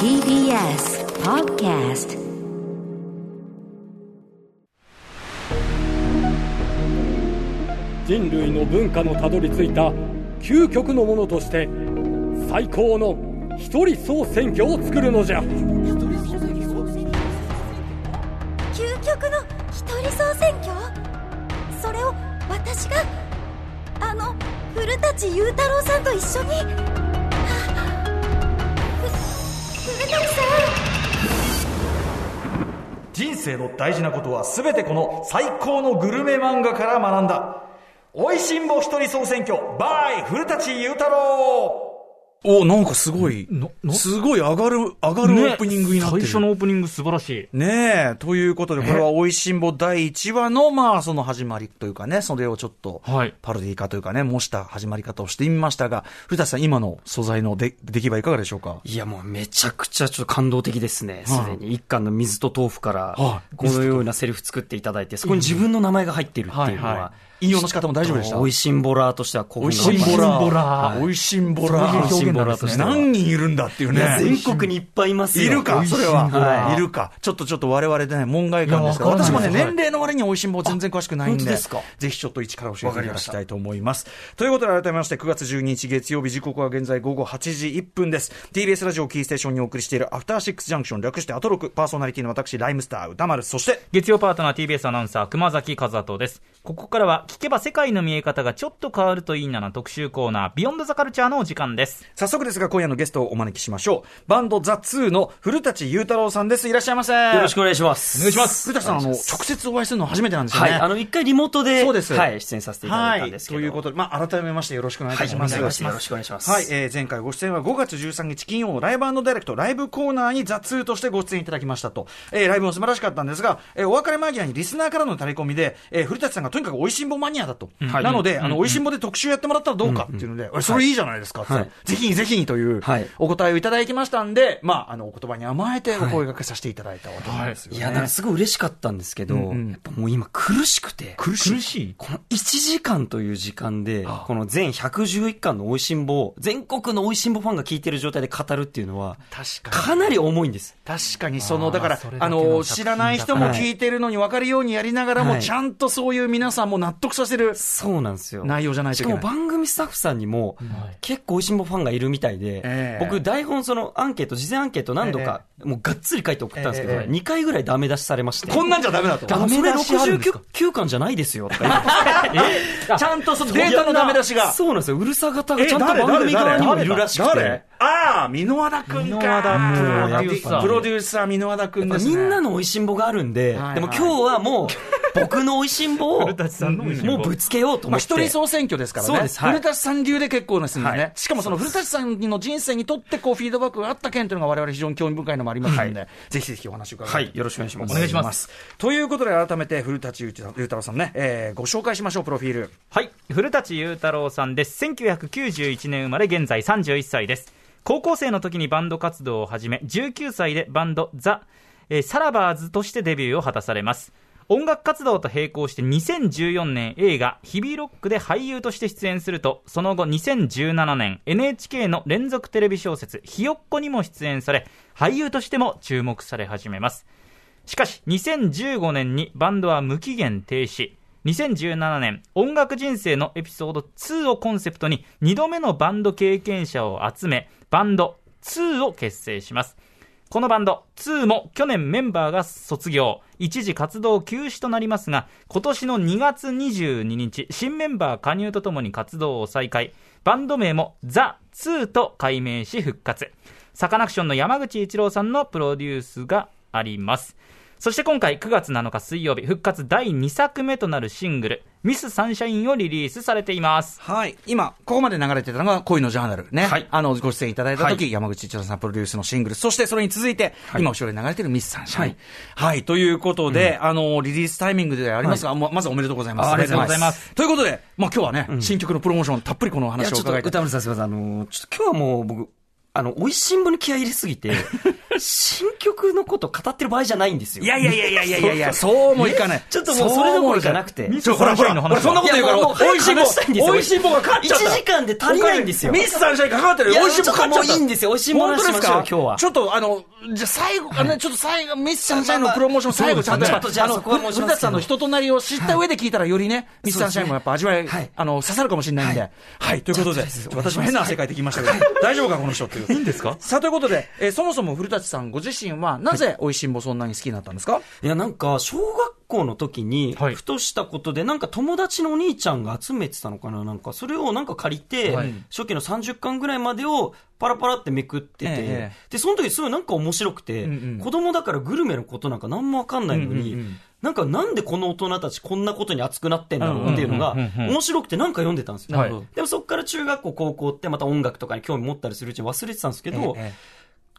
TBS Podcast 人類の文化のたどり着いた究極のものとして最高の一人総選挙を作るのじゃ。究極の一人総選挙？それを私があの古舘雄太郎さんと一緒に人生の大事なことは全てこの最高のグルメ漫画から学んだ。おいしんぼ一人総選挙バイ古舘雄太郎お、なんかすごい、すごい上がる、上がるオープニングになってる。最初のオープニング素晴らしい。ねえ、ということで、これは美味しんぼ第1話の、まあ、その始まりというかね、それをちょっと、はい。パロディ化というかね、模した始まり方をしてみましたが、古田さん、今の素材の出出来はいかがでしょうか？いやもうめちゃくちゃちょっと感動的ですね。すはい。でに。一貫の水と豆腐からは、い。このようなセリフ作っていただいて、そこに自分の名前が入っているっていうのは、引用の仕方も大丈夫でした？美味しんぼらーとしては興美奮が味しんぼら。美味しんぼら美味しんぼら。そういう表現なんですね何人いるんだっていうね。いや全国にいっぱいいますよ。いるか、それは。はいいるか？ちょっとちょっと我々でね、門外漢ですから。私もね、年齢の割には美味しんぼ全然詳しくないんで。ぜひちょっと一から教えていただきたいと思います。ということで改めまして、9月12日月曜日時刻は現在午後8時1分です。TBS ラジオキーステーションにお送りしているアフターシックスジャンクション略してアトロクパーソナリティの私、ライムスター歌丸、そして、月曜パートナー TBS アナウンサー熊崎風斗です。ここからは聞けば世界の見え方がちょっと変わるといいなな特集コーナー、 Beyond The Culture のお時間です。早速ですが今夜のゲストをお招きしましょう。バンド THE 2 の古舘佑太郎さんです。いらっしゃいませ。よろしくお願いします。お願いします古舘さん、あの、直接お会いするのは初めてなんですよね。はい。あの、一回リモートで、そうですはい、出演させていただいたんですけど。はい。ということで、まあ、改めましてよろしくお願いします。お願いします。よろしくお願いします。はい、えー前回ご出演は5月13日金曜のライブダイレクトライブコーナーに THE 2 としてご出演いただきましたと。えーライブも素晴らしかったんですが、えーお別れ間際にリスナーからのタレコミで、えー古舘さんがとにかく美味しんぼマニアだと。はい。なので、あの、美味しんぼで特集やってもらったらどうかっていうので、えそれいいじゃないですかって。ぜひにぜひにというはい。お答えをいただきましたんで、まあ、あの、お言葉に甘えてお声掛けさせていただいたわけなんですよね。い。や、なんかすごい嬉しかったんですけど、やっぱもう今苦しくて。苦しい？この1時間という時間で、この全111巻の美味しんぼを、全国の美味しんぼファンが聞いてる状態で語るっていうのは、確かに。かなり重いんです。確かにその、だからあけのの、知らない人も聞いてるのに分かるようにやりながらも、はい。ちゃんとそういう皆さんも納得させるそうなんですよ。内容じゃないとしかいけない。も番組スタッフさんにも、結構美味しんぼファンがいるみたいで、ええ。僕台本そのアンケート、事前アンケート何度か、もうがっつり書いて送ったんですけど、ええ。2回ぐらいダメ出しされまして。こんなんじゃダメだと。ダメ出しあるんですか？69巻じゃないですよ、ちゃんとそのデータのダメ出しが。そうなんですよ。うるさ方がえちゃんと番組側にもいるらしく誰？て。ああ、箕輪田くんか。プロデューサー箕輪田くんですね。みんなの美味しんぼがあるんで、はい。でも今日はもう、僕の美味しんぼを、もうぶつけようとまあ、思って。一人総選挙ですからね。そうですはい古舘さん流で結構ですね。はいしかもその古舘さんの人生にとってこうフィードバックがあった件というのが我々非常に興味深いのもありますので、ぜひぜひお話を伺いはい、よろしくお願いします。お願いしますということで改めて古舘雄太郎さんね、えーご紹介しましょう、プロフィール。はい。古舘雄太郎さんです。1991年生まれ、現在31歳です。高校生の時にバンド活動を始め、19歳でバンドザ・えーサラバーズとしてデビューを果たされます。音楽活動と並行して2014年映画日々ロックで俳優として出演すると、その後2017年 NHK の連続テレビ小説ひよっこにも出演され、俳優としても注目され始めます。しかし、2015年にバンドは無期限停止。2017年、音楽人生のエピソード2をコンセプトに、2度目のバンド経験者を集め、バンド2を結成します。このバンド2も去年メンバーが卒業、一時活動休止となりますが、今年の2月22日、新メンバー加入とともに活動を再開。バンド名も THE 2 と改名し復活。サカナクションの山口一郎さんのプロデュースがあります。そして今回9月7日水曜日、復活第2作目となるシングル、ミスサンシャインをリリースされています。はい。今、ここまで流れてたのが恋のジャーナルね。はいあの、ご出演いただいた時、はい山口一郎さんプロデュースのシングル、そしてそれに続いて、今後ろに流れてるミスサンシャイン。はい。ということで、あの、リリースタイミングでありますが、ままずおめでとうございます。あありがとうございます。ということで、まあ今日はね、新曲のプロモーション、たっぷりこのおいや、ちょっと話を伺いたい。歌丸さんすみません。あの、ちょっと今日はもう僕、あの、美味しんぼに気合い入れすぎて、新曲曲のこと語ってる場合じゃないんですよ。いやいやいやいやいやいやいや、そうもいかない。ちょっともうそれどころじゃなくて。ちょ、ほらほら、ほらそんなこと言うから、いやもう早く美味しいしたいんですよ美味しい棒が勝っちゃった。1時間で足りないんですよミスサンシャインかかってる美味しい棒勝っちゃもういいんですよ美味しい棒の話本当ですかしましょう今日はちょっと、あの、じゃあ最後、あのね、ちょっと最後、ミスサンシャインのプロモーション最後ちゃんと、そうですねちょっとじゃああの、古舘さんの人となりを知った上で聞いたらよりね、ミスサンシャインもやっぱ味わいはい、あの、刺さるかもしれないんで。はい、ということで、私も変な汗かいてきましたけど、大丈夫か、この人っていう。いいんですかさあ、ということで、えーそもそも古舘さんご自身は、なぜ美味しんぼそんなに好きになったんですか？いや、なんか、小学校の時に、はい。ふとしたことで、なんか友達のお兄ちゃんが集めてたのかななんか、それをなんか借りて、はい。初期の30巻ぐらいまでをパラパラってめくってて、ええで、その時すごいなんか面白くて、うんうん。子供だからグルメのことなんか何もわかんないのに、うんうんうん。なんかなんでこの大人たちこんなことに熱くなってんだろうっていうのが面白くてなんか読んでたんですよ。はいでもそこから中学校、高校ってまた音楽とかに興味持ったりするうちに忘れてたんですけど、え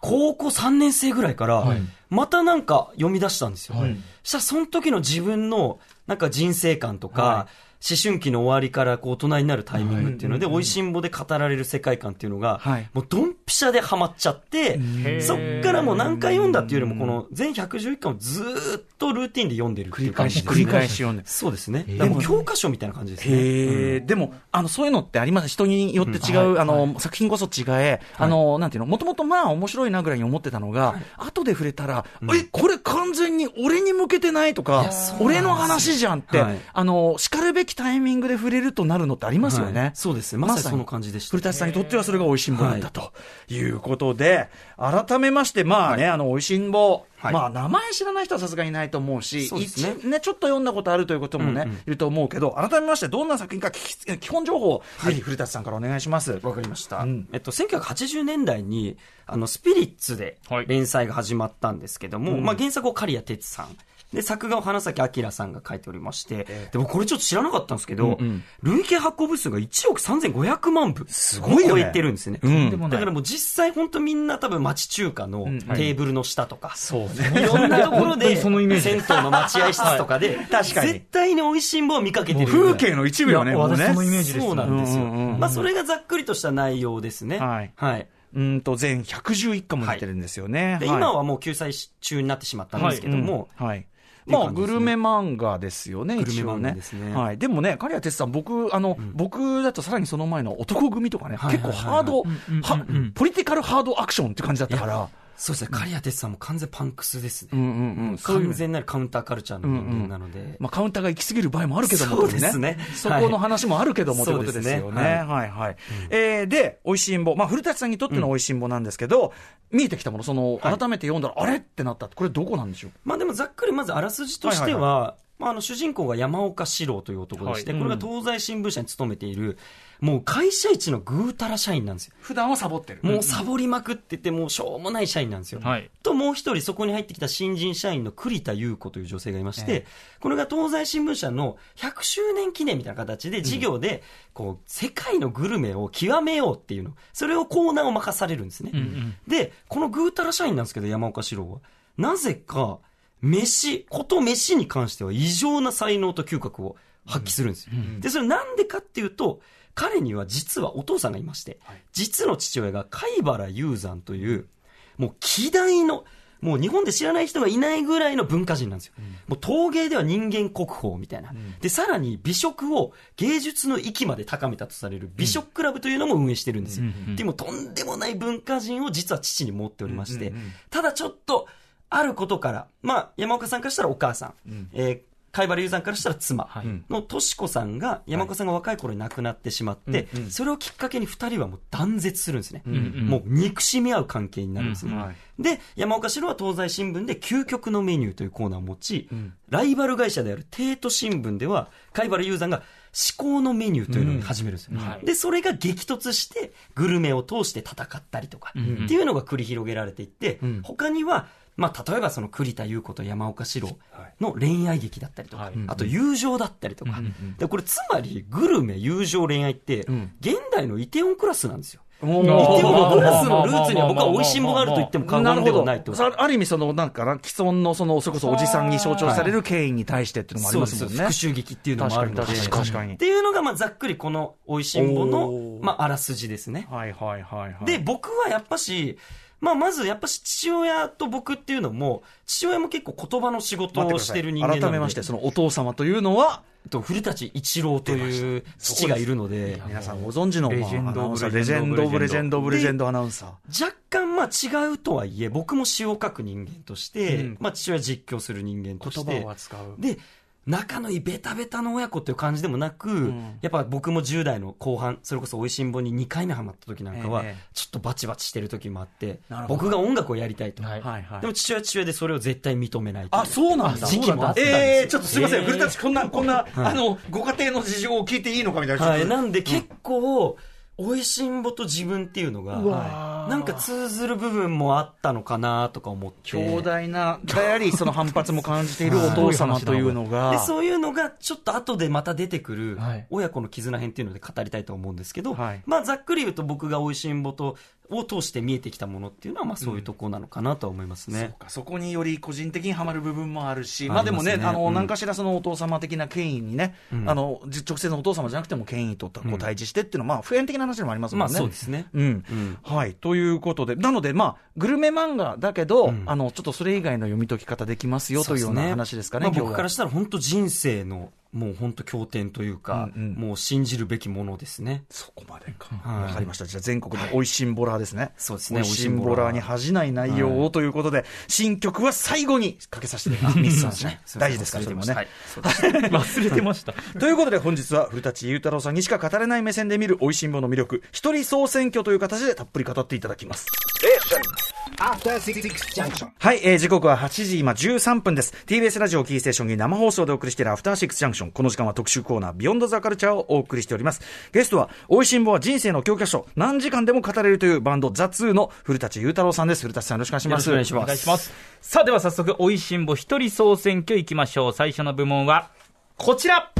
高校3年生ぐらいから、またなんか読み出したんですよ。はい。そしたらその時の自分のなんか人生観とか、は思春期の終わりからこう大人になるタイミングっていうので、はい。美味しんぼで語られる世界観っていうのが、はい。もうドンピシャでハマっちゃって、そっからもう何回読んだっていうよりも、この全111巻をずーっとルーティンで読んでるっていう感じです繰り返し読んで。そうですね。だからもう教科書みたいな感じですね。でも、あの、そういうのってあります。人によって違う、あの、作品こそ違え、あの、なんていうの、もともとまあ面白いなぐらいに思ってたのが、後で触れたら、え、これ完全に俺に向けてないとか、俺の話じゃんって、はい。あの、叱るべきタイミングで触れるとなるのってありますよね。はいそうですね。まさにその感じでした。古舘さんにとってはそれが美味しんぼなんだということで、改めまして、まあね、あの、美味しんぼ、はいまあ、名前知らない人はさすがにいないと思うし、そうね一ね、ちょっと読んだことあるということもね、うんうんいると思うけど、改めまして、どんな作品か基本情報を、ぜひ古舘さんからお願いします。わかりました。うんえっと、1980年代に、あの、スピリッツではい連載が始まったんですけども、まあ、原作を刈谷哲さん。で、作画を花咲明さんが書いておりまして、でもこれちょっと知らなかったんですけど、累計発行部数が1億3500万部。すごいよね。超えてるんですね。うんだからもう実際本当みんな多分町中華のテーブルの下とか、そうね。いろんなところで、そのイメージ。銭湯の待合室とかで、確かに。絶対に美味しんぼを見かけてる風景の一部よね、もうね。私そのイメージです。そうなんですよ。うんうんうんまあ、それがざっくりとした内容ですね。はい。はい。うんと、全111巻も出てるんですよね。で、はい。今はもう救済中になってしまったんですけども、うん。はい。まあ、グルメ漫画ですよね、一応ね。はい。でもね、刈谷哲さん、僕、あの、僕だとさらにその前の男組とかね、はい結構ハード、はポリティカルハードアクションって感じだったから、そうですね、刈谷哲さんも完全パンクスですね。うんうんうん。完全なるカウンターカルチャーの人間なので。まあ、カウンターが行き過ぎる場合もあるけども、そうですねそこの話もあるけども、ということですよね。そうですねはいはい。えーで、美味しんぼ。まあ、古舘さんにとっての美味しんぼなんですけど、見えてきたもの、その、はい改めて読んだら、あれってなった。これどこなんでしょう？まあでもざっくりまずあらすじとしては、はいはいまあ、あの主人公が山岡四郎という男でして、はいこれが東西新聞社に勤めている、もう会社一のぐうたら社員なんですよ。普段はサボってる。もうサボりまくってて、もうしょうもない社員なんですよ。はいと、もう一人そこに入ってきた新人社員の栗田優子という女性がいまして、えこれが東西新聞社の100周年記念みたいな形で事業で、こう、世界のグルメを極めようっていうの、それをコーナーを任されるんですね。で、このぐうたら社員なんですけど、山岡四郎は。なぜか、飯、こと飯に関しては異常な才能と嗅覚を発揮するんですよ。で、それなんでかっていうと、彼には実はお父さんがいまして、実の父親が貝原雄山という、もう希代の、もう日本で知らない人がいないぐらいの文化人なんですよ。もう陶芸では人間国宝みたいな。で、さらに美食を芸術の域まで高めたとされる美食クラブというのも運営してるんですよ。でもとんでもない文化人を実は父に持っておりまして、ただちょっと、あることから、まあ、山岡さんからしたらお母さん、えー貝原雄山からしたら妻のとし子さんが、山岡さんが若い頃に亡くなってしまって、それをきっかけに二人はもう断絶するんですね。もう憎しみ合う関係になるんですね。で、山岡四郎は東西新聞で究極のメニューというコーナーを持ち、ライバル会社である帝都新聞では、貝原雄山が至高のメニューというのを始めるんですよ。で、それが激突して、グルメを通して戦ったりとか、っていうのが繰り広げられていって、他には、まあ、例えばその栗田優子と山岡四郎の恋愛劇だったりとか、あと友情だったりとか、でこれつまりグルメ、友情、恋愛って、現代のイテオンクラスなんですよ。もうイテオンクラスのルーツには僕は美味しんぼがあると言っても過言ではないとさある意味、その、なんかな、既存の、その、それこそおじさんに象徴される権威に対してっていうのもありますもんね。復讐劇っていうのもあるので。っていうのが、まあ、ざっくりこの美味しんぼおのー、まあ、あらすじですね。はいはいはいはい。で、僕はやっぱし、まあ、まずやっぱし父親と僕っていうのも、父親も結構言葉の仕事をしてる人間。改めまして、そのお父様というのは、と古舘一郎という父がいるので、皆さんご存知の、レジェンドオブまあアナウンサーレジェンドオブレジェンドオブレジェンドアナウンサー。若干まあ違うとはいえ、僕も詩を書く人間として、うんまあ父親実況する人間として、言葉を扱う。で、仲のいいベタベタの親子っていう感じでもなく、ん。やっぱ僕も10代の後半、それこそ美味しんぼに2回目ハマった時なんかは、ええ。ちょっとバチバチしてる時もあってなる、ほど。僕が音楽をやりたいと。はいはいはい。でも父親は父親でそれを絶対認めないあ、そうなんだ。時期もあったんですよええちょっとすみません。ええ。古舘、こんな、こんな、あの、ご家庭の事情を聞いていいのかみたいな。はい、なんで結構、美味しんぼと自分っていうのが、はいなんか通ずる部分もあったのかなとか思って。強大な、であり、その反発も感じているお父様というの でが、そういうのがちょっと後でまた出てくるはい。親子の絆編っていうので語りたいと思うんですけど、はい。まあざっくり言うと僕が美味しんぼとを通して見えてきたものっていうのはまあそういうところなのかなとは思いますね。そうか。そこにより個人的にはまる部分もあるし、あまあでもね、ねあの、うん何かしらそのお父様的な権威にね、うんあの、じ直接のお父様じゃなくても権威とこう対峙してっていうのは、まあ普遍的な話でもありますもまあんね。そうですね。うん。うん。はい。ということで、なので、まあ、グルメ漫画だけど、うん。あの、ちょっとそれ以外の読み解き方できますよというような話ですかね、まあ、僕からしたら本当人生のもう本当経典というか、うんうんもう信じるべきものですね。そこまでか。はいわかりました。じゃあ全国の美味しんボラーですね。そうですね美味しんボラーに恥じない内容をということで、新曲は最後にかけさせていただきます。ミスさんですね。大事ですから、それもね。はい。忘れてました。ということで本日は古舘裕太郎さんにしか語れない目線で見る美味しんぼの魅力、一人総選挙という形でたっぷり語っていただきます。Junction. はい、えー、時刻は8時今13分です。TBS ラジオキーステーションに生放送でお送りしているアフターシックスジャンクション。この時間は特集コーナー、ビヨンドザカルチャーをお送りしております。ゲストは、美味しんぼは人生の教科書、何時間でも語れるというバンド THE 2 の古舘佑太郎さんです。古舘さんよろしくお願いします。よろしくお願いしますお願いします。さあ、では早速、美味しんぼ一人総選挙いきましょう。最初の部門は、こちら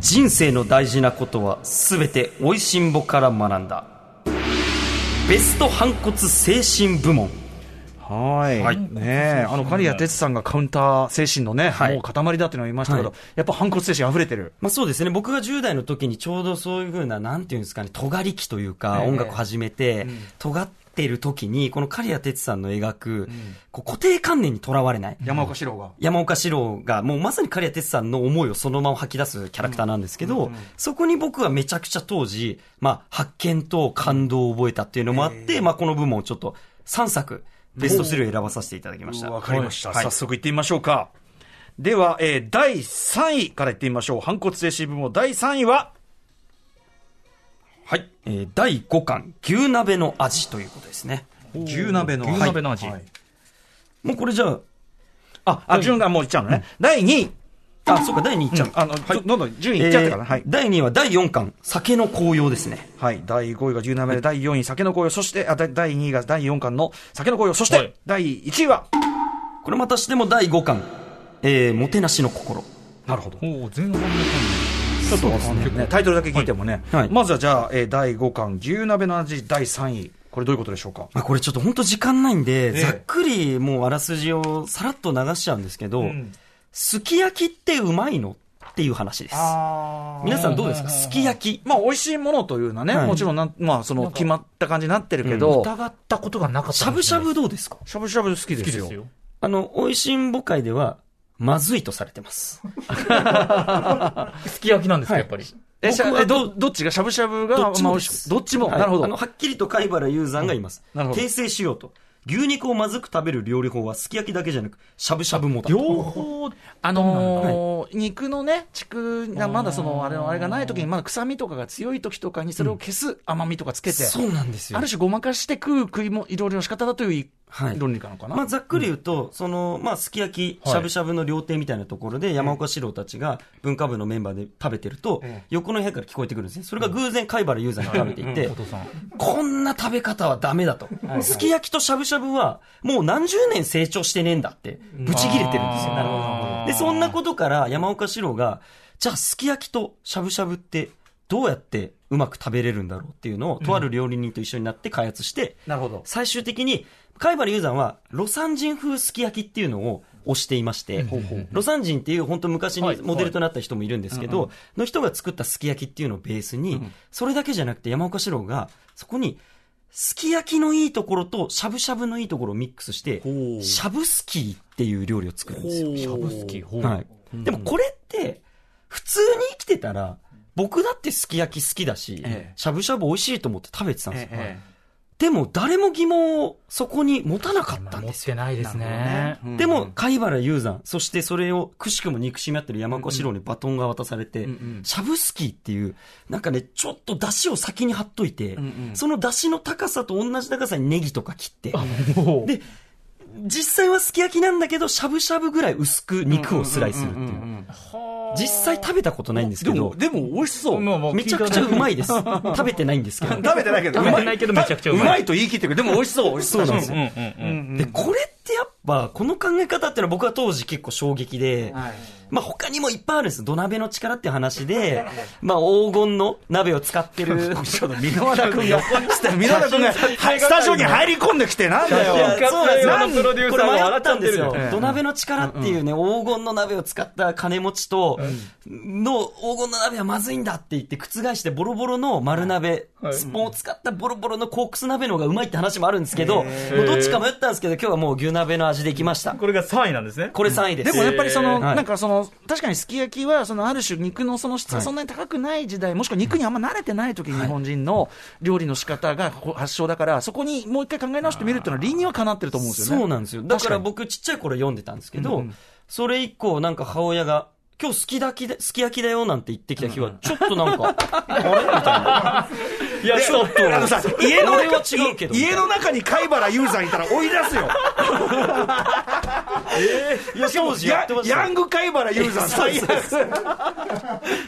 人生の大事なことは全て美味しんぼから学んだ。ベスト反骨精神部門。はい。はいねえ、あの、雁屋哲さんがカウンター精神のね、はいもう塊だっていうのを言いましたけど、はいやっぱ反骨精神溢れてる。まあそうですね。僕が10代の時にちょうどそういうふうな、なんていうんですかね、尖り期というか、ええ音楽始めて、尖ってる時に、この刈谷哲さんの描く、こう固定観念にとらわれない。山岡四郎が。山岡四郎が、もうまさに刈谷哲さんの思いをそのまま吐き出すキャラクターなんですけど、そこに僕はめちゃくちゃ当時、まあ、発見と感動を覚えたっていうのもあって、まあ、この部門をちょっと3作、ベスト3を選ばさせていただきました。わかりました。はい早速行ってみましょうか。では、えー、第3位から行ってみましょう。反骨精神部門第3位は、はい。えー第5巻、牛鍋の味ということですね。牛鍋の。牛鍋の味はいもうこれじゃあ、あ、あ、順がもういっちゃうのね。第2位。あ、そうか、第2位いっちゃう。あの、どどんどん順位いっちゃってから。はいえー。第2位は第4巻、酒の紅葉ですね。はい。第5位が牛鍋で、第4位、酒の紅葉、そして、あ、第第2位が第4巻の酒の紅葉、そして、はい第1位は、これまたしても第5巻、えー、もてなしの心。なるほど。おお前半のちょっとわかんないね。タイトルだけ聞いてもね。はいまずはじゃあ、えー第5巻、牛鍋の味第3位。これどういうことでしょうか？まあ、これちょっと本当時間ないんで、ええざっくりもうあらすじをさらっと流しちゃうんですけど、んすき焼きってうまいのっていう話です。あ皆さんどうですか？すき焼き。まあ、美味しいものというのはね、はいもちろんなん、まあ、その、決まった感じになってるけど、疑ったことがなかったしゃぶしゃぶどうですか？しゃぶしゃぶ好きですよ。好きですよ。あの、美味しんぼ会では、まずいとされてます。すき焼きなんですか、はいやっぱり。え、しゃえど、どっちがしゃぶしゃぶが、どっちもまあどっちも、はいなるほど。あの、はっきりと貝原雄山がいます。なるほど訂正しようと。牛肉をまずく食べる料理法はすき焼きだけじゃなく、しゃぶしゃぶもだと。両方、あのー肉のね、畜がまだその、あれの、あれがない時に、まだ臭みとかが強い時とかに、それを消す甘みとかつけて、そうなんですよ。ある種ごまかして食う食いも、いろいろの仕方だというはい。論理なのかな？まあ、ざっくり言うと、その、まあ、すき焼き、はい。しゃぶしゃぶの料亭みたいなところで、山岡四郎たちが文化部のメンバーで食べてると、横の部屋から聞こえてくるんですね。それが偶然貝原雄山が食べていてお、父さん。こんな食べ方はダメだと。すき焼きとしゃぶしゃぶは、もう何十年成長してねえんだって、ブチ切れてるんですよ。なるほど。で、そんなことから山岡四郎が、じゃあすき焼きとしゃぶしゃぶって、どうやってうまく食べれるんだろうっていうのを、とある料理人と一緒になって開発して、なるほど。最終的に、貝原雄山は、ロサン人風すき焼きっていうのを推していまして、ロサン人っていう本当昔にモデルとなった人もいるんですけど、の人が作ったすき焼きっていうのをベースに、それだけじゃなくて山岡四郎が、そこに、すき焼きのいいところとしゃぶしゃぶのいいところをミックスして、しゃぶすきっていう料理を作るんですよ。しゃぶすき。はい。でもこれって、普通に生きてたら、僕だってすき焼き好きだしええ、しゃぶしゃぶ美味しいと思って食べてたんですよ。えでも誰も疑問をそこに持たなかったん持っですよ。てないですね。えでも、貝原雄山、そしてそれをくしくも憎しみ合ってる山岡四郎にバトンが渡されて、しゃぶすきっていう、なんかね、ちょっと出汁を先に貼っといて、その出汁の高さと同じ高さにネギとか切って、で、実際はすき焼きなんだけど、しゃぶしゃぶぐらい薄く肉をスライスするっていう。実際食べたことないんですけどでも、、でも美味しそう。めちゃくちゃうまいでです。食べてないんですけど。食べてないけど、食べてないけどめちゃくちゃうまいまいと言い切ってるけど、でも美味しそう。美味しそうなんですよ。で、これってやっぱ、この考え方っていうのは僕は当時結構衝撃で、まあ他にもいっぱいあるんです。土鍋の力っていう話で、まあ黄金の鍋を使ってる。ちょっと箕輪田君が、箕輪田君が、はいスタジオに入り込んできて、なんだよ。そうなんですよこれ迷ったんですよ。土鍋の力っていうね、黄金の鍋を使った金持ちと、の黄金の鍋はまずいんだって言って覆してボロボロの丸鍋、スポンを使ったボロボロのコークス鍋の方がうまいって話もあるんですけど、どっちか迷ったんですけど、今日はもう牛鍋の味でいきました。これが3位なんですね。これ3位です。でもやっぱりその、はいなんかその、確かにすき焼きは、そのある種肉のその質がそんなに高くない時代、もしくは肉にあんま慣れてない時に日本人の料理の仕方が発祥だから、そこにもう一回考え直してみるっていうのは理にはかなってると思うんですよね。そうなんですよ。だから僕ちっちゃい頃読んでたんですけど、それ以降なんか母親が、今日すき焼きですき焼きだよなんて言ってきた日は、ちょっとなんか、あれ？みたいな。いや、ちょっと。あのさ、家の中違うけど家の中に貝原雄山いたら追い出すよ。いや、当時やってましたよヤング貝原雄山 最悪。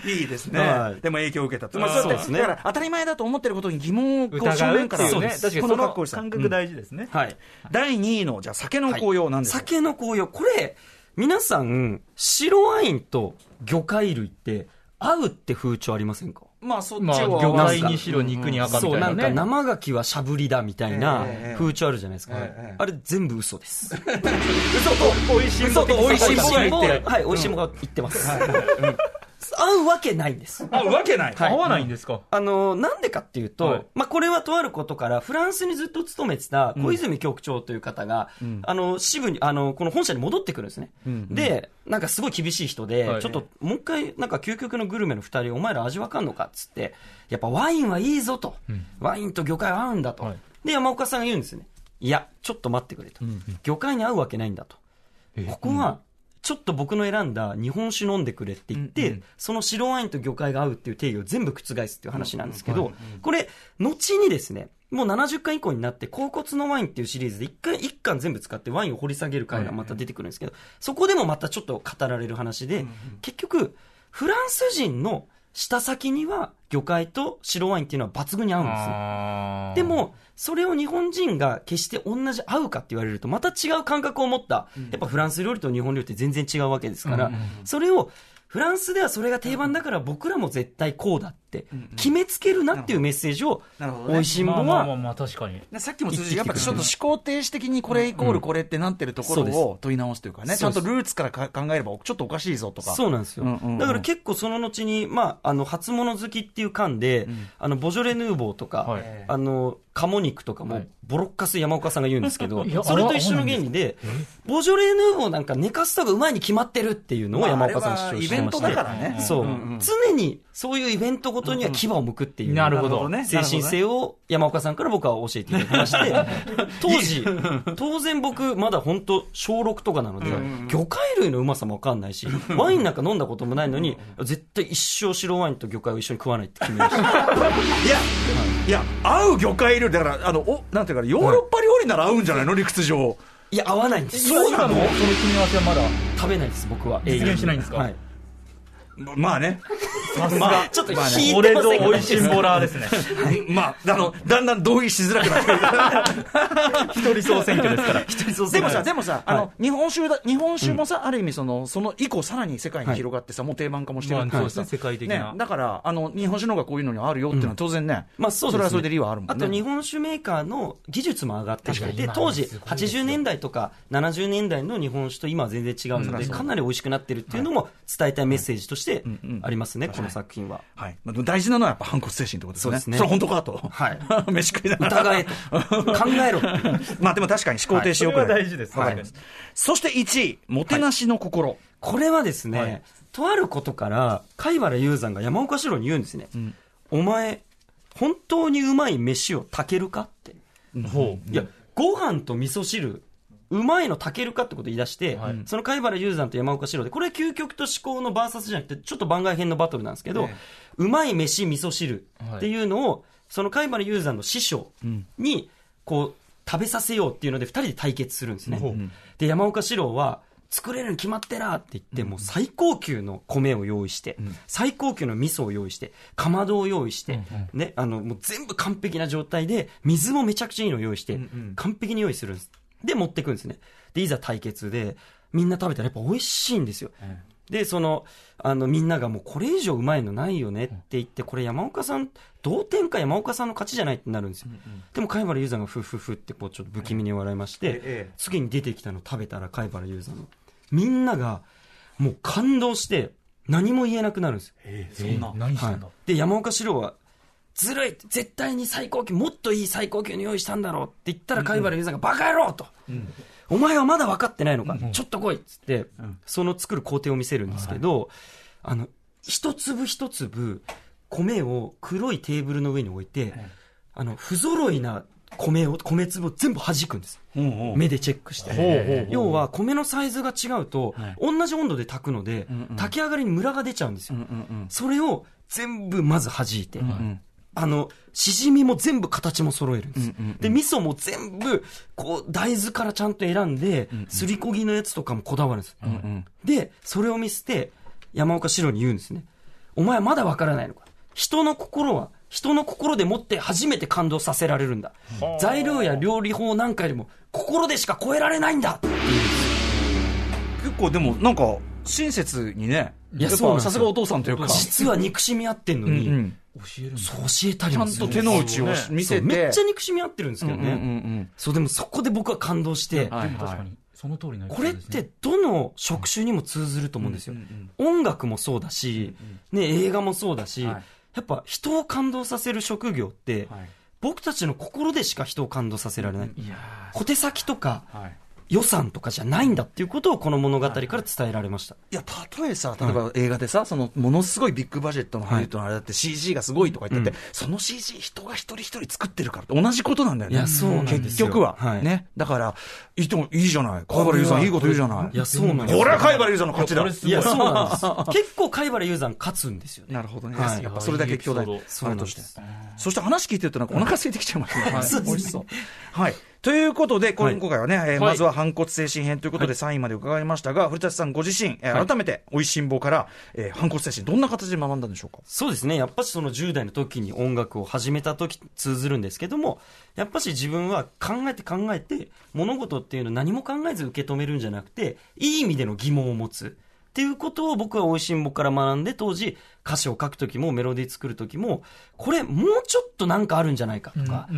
いいですね、はいでも影響を受けたと。まあまあ、そうですねだから当たり前だと思ってることに疑問をこう正面からっていうね。そうです確かにそのこの感覚大事ですね。はい。第2位の、じゃあ酒の紅葉なんですか、酒の紅葉。これ、皆さん、白ワインと魚介類って合うって風潮ありませんか？まあそっちまあ、を魚介にしろ肉に赤みそう、なんかたいなね。生牡蠣はしゃぶりだみたいなええ風潮あるじゃないですか。ええあれ全部嘘です。嘘と美味しい嘘と美味しいものが言ってる。はい、美味しいものが言ってます。合うわけないんです。あ、わけない。はい合わないんですか？あの、なんでかっていうと、はいまあ、これはとあることから、フランスにずっと勤めてた小泉局長という方が、あの、支部に、あの、この本社に戻ってくるんですね。で、なんかすごい厳しい人で、はいちょっともう一回、なんか究極のグルメの二人、お前ら味わかんのかっつって、やっぱワインはいいぞと。ワインと魚介は合うんだと。はいで、山岡さんが言うんですよね。いや、ちょっと待ってくれと。魚介に合うわけないんだと。ここは、ちょっと僕の選んだ日本酒飲んでくれって言って、その白ワインと魚介が合うっていう定義を全部覆すっていう話なんですけど、これ、後にですね、もう70巻以降になって、甲骨のワインっていうシリーズで一回、一巻全部使ってワインを掘り下げる回がまた出てくるんですけど、そこでもまたちょっと語られる話で、結局、フランス人の舌先には魚介と白ワインっていうのは抜群に合うんですよ。で、も、それを日本人が決して同じ合うかって言われると、また違う感覚を持った、やっぱフランス料理と日本料理って全然違うわけですから、それを、フランスではそれが定番だから僕らも絶対こうだって、決めつけるなっていうメッセージをなるほど、ね。美味しんぼまあまあまあは、まあ、確かに。ねさっきも通じやっぱりちょっと思考停止的にこれイコールこれってなってるところを問い直すというかね、ちゃんとルーツからか考えればちょっとおかしいぞとか。そうなんですよ。だから結構その後に、まあ、あの、初物好きっていう缶で、あの、ボジョレ・ヌーボーとか、はい。あの、鴨肉とかも、ボロッカス山岡さんが言うんですけど それと一緒の原理で、ボジョレ・ヌーボーなんか寝かすたがうまいに決まってるっていうのを山岡さん主張してましイベントだからね。そう、常にそういうイベントごとには牙を向くっていう。なるほど。ね。精神性を山岡さんから僕は教えていただきまして、当時、当然僕、まだ本当、小6とかなので、魚介類のうまさもわかんないし、ワインなんか飲んだこともないのに、絶対一生白ワインと魚介を一緒に食わないって決めました。いや、いや、合う魚介料理、だから、あの、お、なんていうかな、ヨーロッパ料理なら合うんじゃないの？理屈上。いや、合わないんです。そうなのその組み合わせはまだ。食べないです、僕は。実現しないんですか？はい。まあね。さすが。ちょっとまあね引いこれぞ美味しんぼラーですね。まあ、あの、だんだん同意しづらくなって。一人総選挙ですから。でもさ、でもさ、あの、日本酒だ、日本酒もさ、ある意味その、その以降さらに世界に広がってさ、もう定番化もしてるまあからさ。そうですね。世界的な。だから、あの、日本酒の方がこういうのにあるよっていうのは当然ね。まあそうですねれはそれで理由はあるもんね。あと日本酒メーカーの技術も上がってきて当時すごいですよ80年代とか70年代の日本酒と今は全然違うので、かなり美味しくなってるっていうのも伝えたいメッセージとしてありますね、ここの作品は。はい。まあ、大事なのはやっぱ反骨精神ってことですね。そうですねそれ本当かと。はい。飯食いながら。疑えと。考えろ。まあでも確かに思考停止よくない。はいそれは大事ですわかります。そして1位、もてなしの心。これはですね、はいとあることから、貝原雄山が山岡四郎に言うんですね。お前、本当にうまい飯を炊けるかって。ほいや、ご飯と味噌汁、うまいの炊けるかってことを言い出して、その貝原雄山と山岡四郎で、これは究極と思考のバーサスじゃなくて、ちょっと番外編のバトルなんですけど、うまい飯、味噌汁っていうのを、その貝原雄山の師匠に、こう、食べさせようっていうので、二人で対決するんですね。で、山岡四郎は、作れるに決まってらって言って、もう最高級の米を用意して、最高級の味噌を用意して、かまどを用意して、ね、あの、もう全部完璧な状態で、水もめちゃくちゃいいのを用意して、完璧に用意するんです。で、持ってくんですね。で、いざ対決で、みんな食べたらやっぱ美味しいんですよ。で、その、あの、みんながもうこれ以上うまいのないよねって言って、これ山岡さん、同点か山岡さんの勝ちじゃないってなるんですよ。でも貝原雄山がフッフッフってこうちょっと不気味に笑いまして、次に出てきたの食べたら貝原雄山の。みんながもう感動して何も言えなくなるんですよ。そんな。何してんだ、はい、で、山岡四郎は、ずるい。絶対に最高級、もっといい最高級の用意したんだろうって言ったら、貝原雄山がバカ野郎と、お前はまだ分かってないのか、ちょっと来いっつって、その作る工程を見せるんですけど、あの、一粒一粒、米を黒いテーブルの上に置いて、あの、不揃いな米を、米粒を全部弾くんです。目でチェックして。要は、米のサイズが違うと、同じ温度で炊くので、炊き上がりにムラが出ちゃうんですよ。それを全部まず弾いて、あの、しじみも全部形も揃えるんです。で、味噌も全部、こう、大豆からちゃんと選んで、すりこぎのやつとかもこだわるんです。で、それを見せて、山岡四郎に言うんですね。お前はまだわからないのか。人の心は、人の心でもって初めて感動させられるんだ。材料や料理法なんかよりも、心でしか超えられないんだ結構でもなんか親切にねいやっぱそうさすがお父さんというか。実は憎しみ合ってんのに、うんそう教えたりちゃんもすると手の内を見せて。めっちゃ憎しみ合ってるんですけどね。うんうんうんそう、でもそこで僕は感動して、はい。でも確かに、その通りこれってどの職種にも通ずると思うんですよ。音楽もそうだし、ね、映画もそうだし、はい。やっぱ人を感動させる職業って、はい。僕たちの心でしか人を感動させられない。いや小手先とかはい予算とかじゃないんだっていうことをこの物語から伝えられました。いや、例えさ、例えば映画でさ、その、ものすごいビッグバジェットのハリウッドのあれだって CG がすごいとか言ってて、その CG 人が一人一人作ってるからって同じことなんだよね。いやそうなん結局は。はいね。だから、いいとも、いいじゃない。貝原優さんいいこと言うじゃない。いや、そうなんですこれは貝原優さんの勝ちだ。いや、そうなんです。結構貝原雄山勝つんですよね。なるほどね。はいやっぱそれだけ兄弟あるとして。そして話聞いてるとなんかお腹空いてきちゃいましたね。そうですね美味しそう。はい。ということで、今回はね、えーはい。まずは反骨精神編ということで3位まで伺いましたが、古舘さんご自身、えー改めて、美味しんぼから、えー反骨精神、どんな形で学んだんでしょうか？そうですね。やっぱしその10代の時に音楽を始めた時通ずるんですけども、やっぱし自分は考えて考えて、物事っていうのを何も考えず受け止めるんじゃなくて、いい意味での疑問を持つ。っていうことを僕は美味しんぼから学んで、当時歌詞を書く時もメロディー作る時も、これもうちょっとなんかあるんじゃないかとか、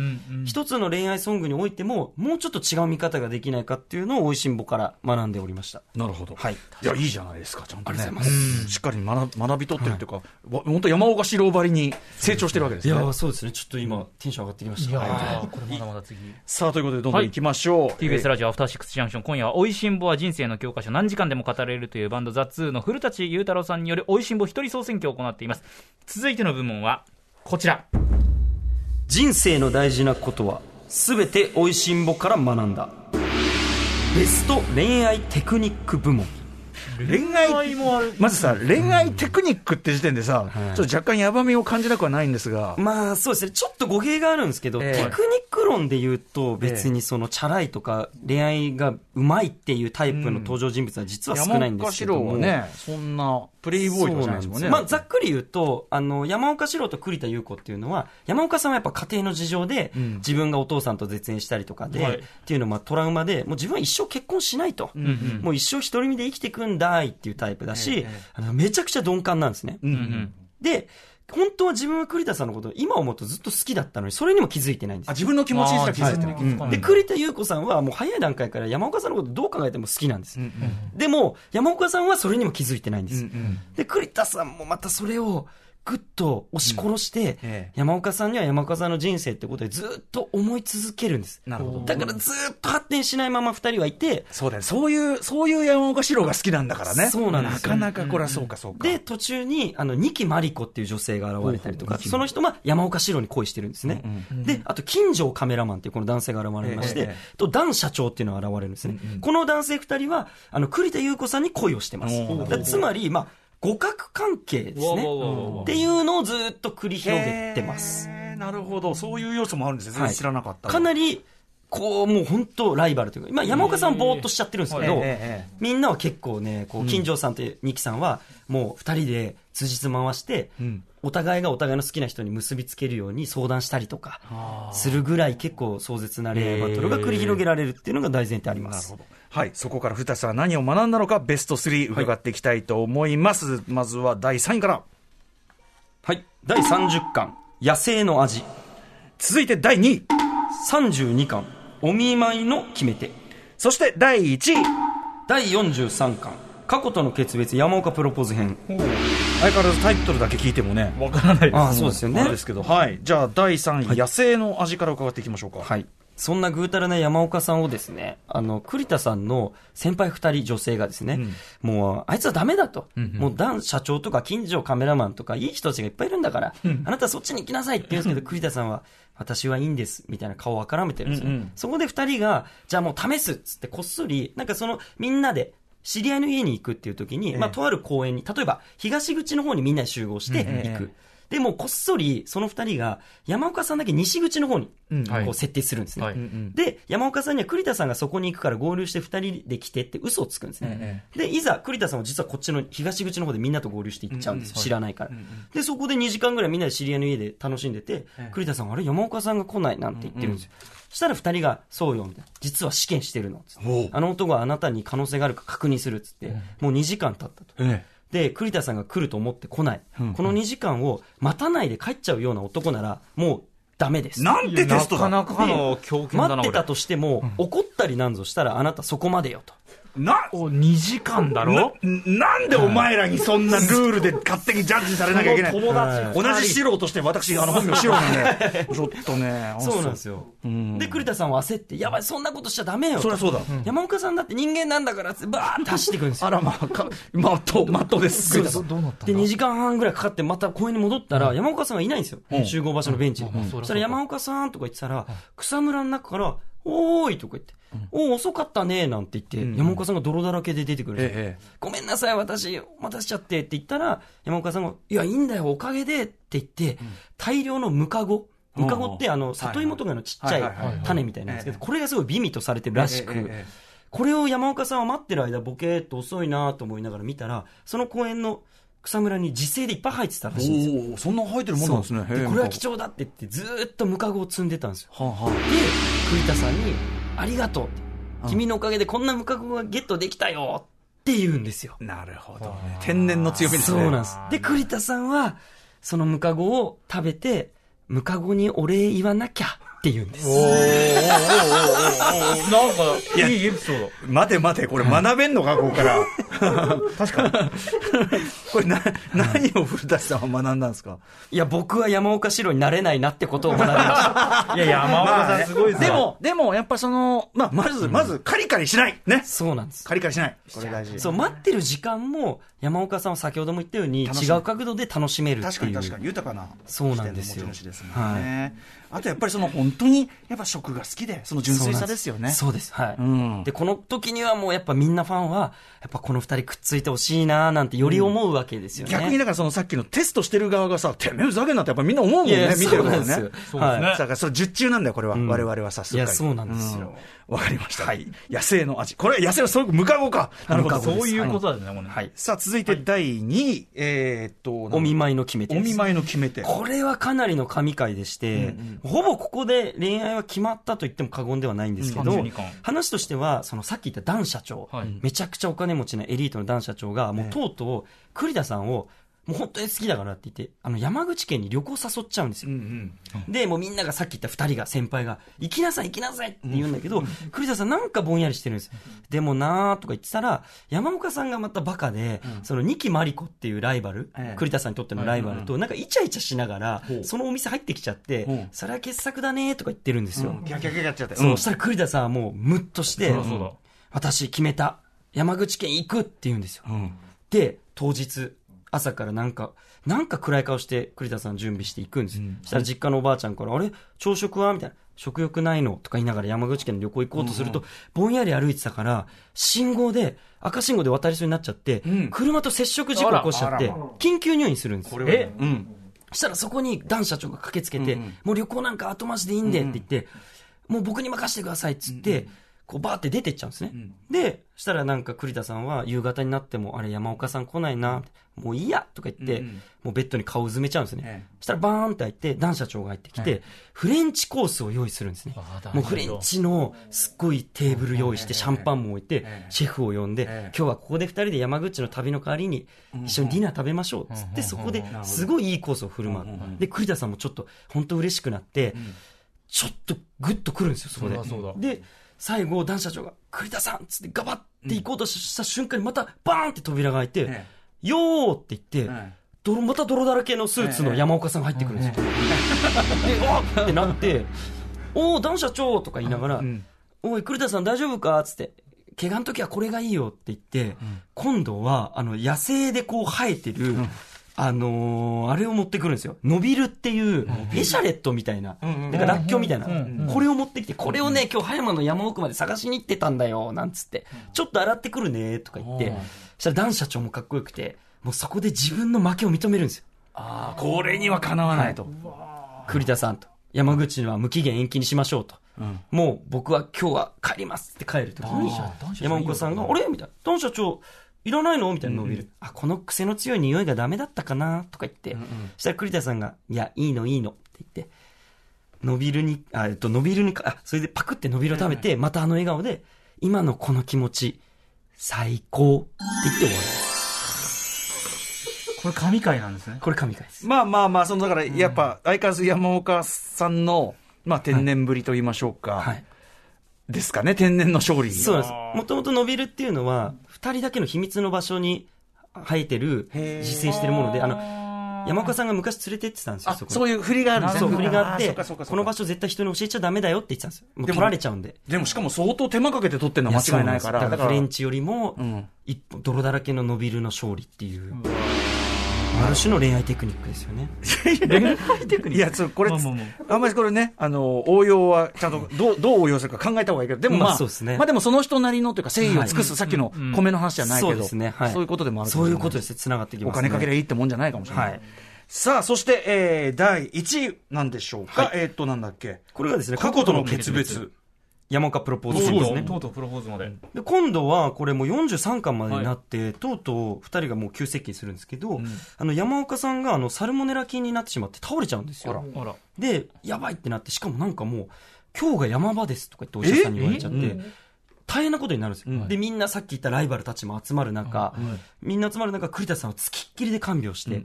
一つの恋愛ソングにおいても、もうちょっと違う見方ができないかっていうのを美味しんぼから学んでおりました。なるほど。はい。いや、いいじゃないですか、ちゃんとね。ありがとうございますうんしっかり学学び取ってるっていうか、わ本当山岡四郎ばりに成長してるわけですね。いやーそうですね。ちょっと今、テンション上がってきました。いやはいーこれまだまだ次。さあ、ということで、どんどん行きましょう。TBS ラジオアフターシックスジャンクション、今夜は、おいしんぼは人生の教科書、何時間でも語れるというバンド、ザ・2の古舘裕太郎さんによる、おいしんぼ一人総選挙を行っています。続いての部門は、こちら。人生の大事なことは全ておいしんぼから学んだベスト恋愛テクニック部門恋愛もある。まずさ、恋愛テクニックって時点でさ、ちょっと若干やばみを感じなくはないんですが、まあそうですね。ちょっと語弊があるんですけど、ええ。テクニック論で言うと別にそのチャラいとか恋愛がうまいっていうタイプの登場人物は実は少ないんですけども、山岡四郎はね、そんなプレイボーイとかじゃないですもんね。まあ、ざっくり言うと、あの、山岡四郎と栗田優子っていうのは、山岡さんはやっぱ家庭の事情で、ん。自分がお父さんと絶縁したりとかで、はい。っていうのはまあトラウマで、もう自分は一生結婚しないと。ん。もう一生独り身で生きていくんだいっていうタイプだし、あのめちゃくちゃ鈍感なんですね。うんううんん。で、本当は自分は栗田さんのこと、今思うとずっと好きだったのに、それにも気づいてないんですあ、。自分の気持ちにすら気づいてない。あーうんで、栗田優子さんはもう早い段階から山岡さんのことどう考えても好きなんです。でも、山岡さんはそれにも気づいてないんです。で、栗田さんもまたそれをぐっと押し殺して、ええ山岡さんには山岡さんの人生ってことでずっと思い続けるんです。なるほど。だからずっと発展しないまま二人はいて、そうだよ。そういう、そういう山岡四郎が好きなんだからね。そうなんですよなかなかこれはそうか、そうか。で、途中に、あの、二木真理子っていう女性が現れたりとか、その人は山岡四郎に恋してるんですね。で、あと、金城カメラマンっていうこの男性が現れまして、ええと、ダン社長っていうのが現れるんですね。この男性二人は、あの、栗田優子さんに恋をしてます。つまり、まあ、互角関係ですね。っていうのをずっと繰り広げてます。なるほど。そういう要素もあるんですね。知らなかったわ。かなり、こう、もう本当ライバルというか、今山岡さんはぼーっとしちゃってるんですけど、みんなは結構ね、こう、金城さんと二木さんは、もう二人で辻褄回して、んお互いがお互いの好きな人に結びつけるように相談したりとか、するぐらい結構壮絶な恋愛バトルが繰り広げられるっていうのが大前提あります。なるほど。はい。そこから古田さんは何を学んだのか、ベスト3伺っていきたいと思います。まずは第3位から。はい。第30巻、野生の味。続いて第2位。32巻、お見舞いの決め手。そして第1位。第43巻、過去との決別山岡プロポーズ編。相変わらずタイトルだけ聞いてもね。わからないです。ああ、そうですよね。ですけど。はい。じゃあ第3位、野生の味から伺っていきましょうか。はい。そんなぐうたらな山岡さんをですね、あの、栗田さんの先輩二人女性がですね、もう、あいつはダメだと。もう、ダン社長とか近所カメラマンとかいい人たちがいっぱいいるんだから、あなたはそっちに行きなさいって言うんですけど、栗田さんは、私はいいんです、みたいな顔をあからめてるんですよ。そこで二人が、じゃあもう試すっつってこっそり、なんかその、みんなで、知り合いの家に行くっていう時に、まあ、とある公園に、例えば、東口の方にみんなで集合して行く。で、もうこっそり、その二人が、山岡さんだけ西口の方に、はいこう設定するんですね。はいで、山岡さんには栗田さんがそこに行くから合流して二人で来てって嘘をつくんですね。で、いざ栗田さんは実はこっちの東口の方でみんなと合流して行っちゃうんですよ。知らないから。で、そこで2時間ぐらいみんなで知り合いの家で楽しんでて、栗田さんがあれ山岡さんが来ないなんて言ってるんですよ。そしたら二人が、そうよ、みたいな。実は試験してるの。つってあの男はあなたに可能性があるか確認するっつって、もう2時間経ったと。えで、栗田さんが来ると思って来ない。この2時間を待たないで帰っちゃうような男なら、もうダメです。なんてテストだなかなかの強権だな、待ってた俺。としても、怒ったりなんぞしたら、あなたそこまでよと。な、お、2時間だろ？ななんでお前らにそんなルールで勝手にジャッジされなきゃいけない？友達同じ素人として私、あの、本名素人なんで、ちょっとね、あそうなんですよ。で、栗田さんは焦って、やばい、そんなことしちゃダメよと。そりゃそうだ。山岡さんだって人間なんだからって、バーって走ってくるんですよ。あら、まあ、か、まっとう、まっとうです。そうですで、2時間半ぐらいかかって、また公園に戻ったら、山岡さんがいないんですよ。集合場所のベンチに。そしたら山岡さん。とか言ってたら、草むらの中から、おーいとか言って、おー遅かったねなんて言って、山岡さんが泥だらけで出てくるええごめんなさい、私、お待たせちゃってって言ったら、山岡さんが、いや、いいんだよ、おかげでって言って、大量のムカゴ。ムカゴって、あの、里芋とかのちっちゃい種みたいなんですけど、これがすごい美味とされてるらしくええええええ、これを山岡さんは待ってる間、ボケーっと遅いなと思いながら見たら、その公園の草むらに自生でいっぱい入ってたらしいんですよ。そんな生えてるもんなんですね。これは貴重だって言って、ずーっとムカゴを積んでたんですよ。はあはで、栗田さんに、ありがとう。君のおかげでこんなムカゴがゲットできたよって言うんですよ。あなるほどね。天然の強みですね。そうなんです。で、栗田さんは、そのムカゴを食べて、ムカゴにお礼言わなきゃって言うんです。なんか、いいエピソード。待て待て、これ学べんのか、ここから。確かに。これな、何を古舘さんは学んだんですか？いや、僕は山岡四郎になれないなってことを学びました。いや、山岡さんすごいですでも、でも、やっぱその、まあ、まず、まず、カリカリしない。ね。そうなんです。カリカリしない。これ大事。そう、待ってる時間も、山岡さんは先ほども言ったように、違う角度で楽しめる。確かに確かに豊かなそうなんですよですもんね。あとやっぱりその本当にやっぱ食が好きで、その純粋さですよね。そうです。はい。うんで、この時にはもうやっぱみんなファンは、やっぱこの二人くっついてほしいななんてより思うわけですよね。逆にだからそのさっきのテストしてる側がさ、てめえふざけんなってやっぱみんな思うもんね見てるからね。そうなんですねはい。だからそれ術中なんだよ、これは。ん我々はさすがに。いやそうなんですようん。わかりました。野生の味。これ野生のそういうムカゴか。なるほど。そういうことだよね。はい。さあ、続いて第2位。えーっと、お見舞いの決め手。お見舞いの決め手。これはかなりの神回でして、ほぼここで恋愛は決まったと言っても過言ではないんですけど、うん32巻話としては、そのさっき言ったダン社長、はいめちゃくちゃお金持ちなエリートのダン社長が、もうとうとう栗田さんを、もう本当に好きだからって言って、あの、山口県に旅行誘っちゃうんですよ。で、もうみんながさっき言った二人が、先輩が、行きなさい行きなさいって言うんだけど、栗田さんなんかぼんやりしてるんです。でもなーとか言ってたら、山岡さんがまたバカで、その二木マリコっていうライバル、ええ栗田さんにとってのライバルと、なんかイチャイチャしながら、そのお店入ってきちゃってうん、それは傑作だねーとか言ってるんですよ。キャキャキャキャっちゃって。そしたら栗田さんはもうムッとして、私決めた。山口県行くって言うんですよ。うん。で、当日、朝からなんか、なんか暗い顔して栗田さん準備していくんですよ。そしたら実家のおばあちゃんから、あれ？朝食は？みたいな。食欲ないの？とか言いながら山口県に旅行行こうとすると、ぼんやり歩いてたから、信号で、赤信号で渡りそうになっちゃって、ん。車と接触事故起こしちゃって緊急入院するんですよ。え？うん。そしたらそこにダン社長が駆けつけて、もう旅行なんか後回しでいいんでって言って、もう僕に任せてくださいっつって、こうバーって出てっちゃうんですね。で、そしたらなんか栗田さんは夕方になっても、あれ山岡さん来ないな、もういいやとか言って、もうベッドに顔を埋めちゃうんですね。ええ。そしたらバーンって開いて、ダン社長が入ってきて、フレンチコースを用意するんですね。もうフレンチのすっごいテーブル用意して、シャンパンも置いて、シェフを呼んで、ええ。今日はここで二人で山口の旅の代わりに一緒にディナー食べましょうっつって、そこですごいいいコースを振る舞う。で、栗田さんもちょっと本当嬉しくなって、ちょっとグッと来るんですよ、そこで。そうだそうだ。で、最後、男社長が、栗田さんっつってガバって行こうとした瞬間にまたバーンって扉が開いて、えよーって言って、え泥また泥だらけのスーツの山岡さんが入ってくるんですよ。で、あっってなって、おー、男社長とか言いながら、おい、栗田さん大丈夫かつって、怪我の時はこれがいいよって言って、今度は、あの、野生でこう生えてる、あのーあれを持ってくるんですよ。伸びるっていう、エシャレットみたいな、なんからっきょうみたいな、これを持ってきて、これをね、今日葉山の山奥まで探しに行ってたんだよ、なんつって、ちょっと洗ってくるね、とか言って、そしたら男社長もかっこよくて、もうそこで自分の負けを認めるんですよ。ああ、これにはかなわないと。栗田さんと。山口は無期限延期にしましょうと。ん。もう僕は今日は帰りますって帰るときに、山岡さんが、あれみたいな。ダン社長、いらないのみたいな伸びる。あ、この癖の強い匂いがダメだったかな？とか言って。そしたら栗田さんが、いや、いいのいいのって言って、伸びるに、あ、えっと、伸びるにか、あ、それでパクって伸びるを食べて、またあの笑顔で、今のこの気持ち、最高って言って終わる。これ神回なんですねこれ神回です。まあまあまあ、その、だから、やっぱ、相変わらず山岡さんの、まあ、天然ぶりと言いましょうか。はい。ですかね、天然の勝利。そうです。もともと伸びるっていうのは、二人だけの秘密の場所に生えてる、へー自生してるもので、あの、山岡さんが昔連れてってたんですよ、あ、そこにそういう振りがあるんですね。そう、振りがあってこの場所絶対人に教えちゃダメだよって言ってたんですよ。もう取られちゃうんで。でもしかも相当手間かけて取ってるのは間違いないから。だからフレンチよりもうん、一歩泥だらけの伸びるの勝利っていう、ある種の恋愛テクニックですよね。いや、そう、これ、まあまあまあんまりこれね、あの、応用はちゃんとどう、どう応用するか考えた方がいいけど、でもまあ、まあそうですねまあでもその人なりのというか、誠意を尽くす、さっきの米の話じゃないけど、そうですね。はい。そういうことでもあるそういうことでですね。繋がってきおますね。金かけりゃいいってもんじゃないかもしれない。はいさあ、そして、えー、第1位なんでしょうか？えーっと、なんだっけ？これがですね、過去との決別。山岡プロポーズですね。うとうとうプロポーズまで。で今度はこれもう43巻までになって、とうとう2人がもう急接近するんですけど、あの山岡さんがあのサルモネラ菌になってしまって倒れちゃうんですよ。あら。で、やばいってなって、しかもなんかもう、今日が山場ですとか言ってお医者さんに言われちゃって、大変なことになるんですよ。で、みんなさっき言ったライバルたちも集まる中、みんな集まる中、栗田さんはつきっきりで看病して、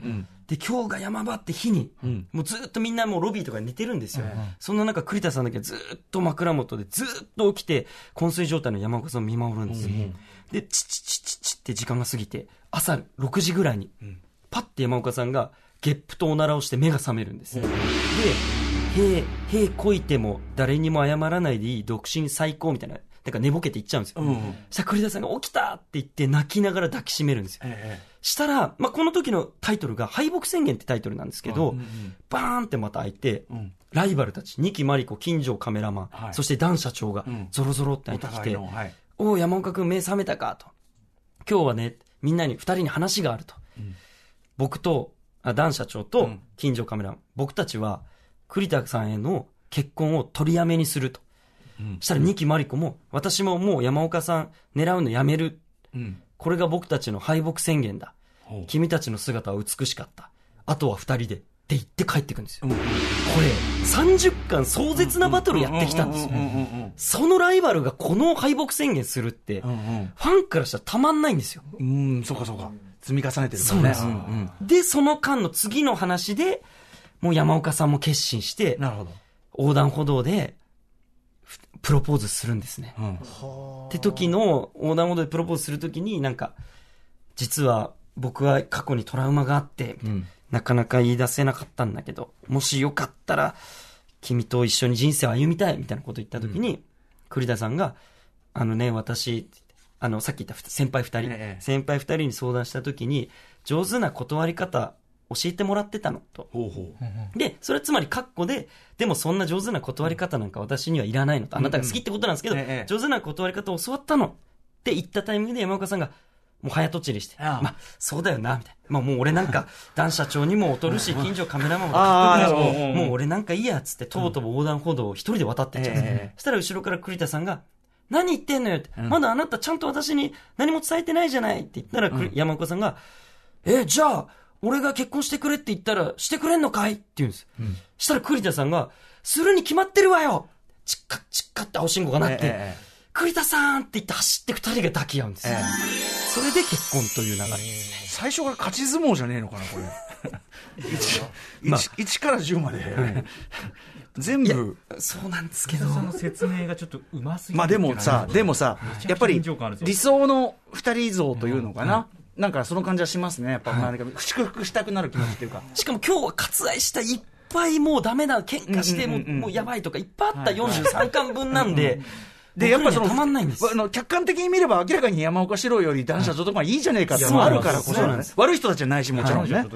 で、今日が山場って日に、もうずっとみんなもうロビーとかに寝てるんですよ。そんな中、栗田さんだけずっと枕元でずっと起きて、昏睡状態の山岡さんを見守るんですよ。で、チチチチチって時間が過ぎて、朝6時ぐらいに、パッて山岡さんが、ゲップとおならをして目が覚めるんです。で、へえ、へえこいても誰にも謝らないでいい独身最高みたいな、なんか寝ぼけて言っちゃうんですよ。そしたら栗田さんが起きたって言って泣きながら抱きしめるんですよ。したら、まあ、この時のタイトルが敗北宣言ってタイトルなんですけど、バーンってまた開いて、ライバルたち、二木真理子、金城カメラマン、はい。そしてダン社長がゾロゾロって開いてきて、お互いのはい。おお、山岡君目覚めたかと。今日はね、みんなに、二人に話があると。僕と、あダン社長と金城カメラマン、僕たちは、栗田さんへの結婚を取りやめにすると。したら二木真理子も、私ももう山岡さん狙うのやめる。これが僕たちの敗北宣言だ。君たちの姿は美しかった。あとは二人で。って言って帰ってくんですよ。これ、30巻壮絶なバトルやってきたんですよ。そのライバルがこの敗北宣言するって、ファンからしたらたまんないんですよ。うん、そうかそうか。積み重ねてるからねんうんで、その間の次の話で、もう山岡さんも決心して、なるほど。横断歩道で、ふプロポーズするんですね。うん。って時の、横断歩道でプロポーズするときに、なんか、実は僕は過去にトラウマがあって、ん。なかなか言い出せなかったんだけど、もしよかったら、君と一緒に人生を歩みたいみたいなことを言ったときに、栗田さんが、あのね、私、あの、さっき言った先輩二人、ええ。先輩二人に相談したときに、上手な断り方教えてもらってたの、と。ほうほう。で、それはつまりカッコで、でもそんな上手な断り方なんか私にはいらないのと、あなたが好きってことなんですけど、ええ上手な断り方を教わったのって言ったタイミングで山岡さんが、もう早とちりして、ああ。まあ、そうだよな、みたいな。まあもう俺なんか、男社長にも劣るし、近所カメラマンもああかっこいしもう俺なんかいいや、っつって、とうとう横断歩道を一人で渡ってっちゃうんです、ええそしたら後ろから栗田さんが、何言ってんのよって、ん。まだあなたちゃんと私に何も伝えてないじゃないって言ったら、栗山岡さんが、え、じゃあ、俺が結婚してくれって言ったら、してくれんのかい？って言うんです。したら栗田さんが、するに決まってるわよチッカッチッカって青信号が鳴って、ええ栗田さんって言って走って二人が抱き合うんですよ。えそれで結婚という流れですね。最初から勝ち相撲じゃねえのかな、これ。1, 一から10まで。全部。そうなんですけど。その説明がちょっっとうますぎまあでもさ、でもさ、やっぱり理想の二人像というのかな。なんかその感じはしますね。やっぱ何か祝福したくなる気持ちっていうか。しかも今日は割愛したいっぱいもうダメだ、喧嘩してもうやばいとかいっぱいあった43巻分なんで、で、やっぱその、たまんないんです。あの、客観的に見れば明らかに山岡四郎より男子とまあいいじゃねえかってあるからこそだね。悪い人たちじゃないし、もちろんね。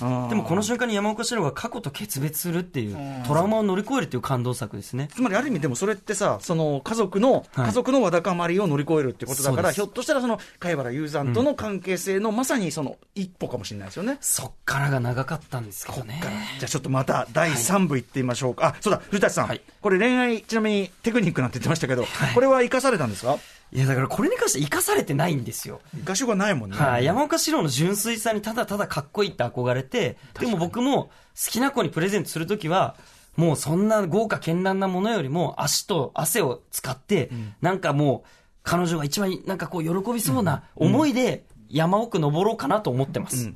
うんでもこの瞬間に山岡四郎が過去と決別するっていう、トラウマを乗り越えるっていう感動作ですね。つまりある意味でもそれってさ、その家族の、はい家族のわだかまりを乗り越えるってことだから、ひょっとしたらその、貝原雄山との関係性のまさにその一歩かもしれないですよね。そっからが長かったんですけどね。じゃあちょっとまた第3部いってみましょうか。あ、そうだ、古舘さん。はいこれ恋愛、ちなみにテクニックなんて言ってましたけど、これは生かされたんですか？いや、だからこれに関して生かされてないんですよ。合唱がないもんね。はい、山岡四郎の純粋さにただただかっこいいって憧れて、でも僕も好きな子にプレゼントするときは、もうそんな豪華絢爛なものよりも足と汗を使って、なんかもう彼女が一番なんかこう喜びそうな思いで山奥登ろうかなと思ってます。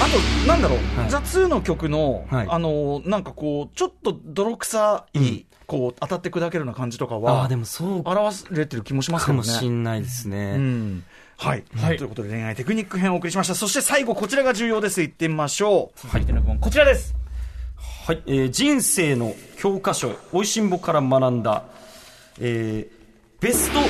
あと、なんだろう、はい。 THE 2 の曲の、はい。あの、なんかこう、ちょっと泥臭い、こう、当たって砕けるような感じとかは、ああ、でもそう表れてる気もしますけどね。かもしんないですね。うん。はい、ということで恋愛テクニック編をお送りしました。そして最後、こちらが重要です。いってみましょう。続いての部門こちらですはい、えー人生の教科書、美味しんぼから学んだ、えーベスト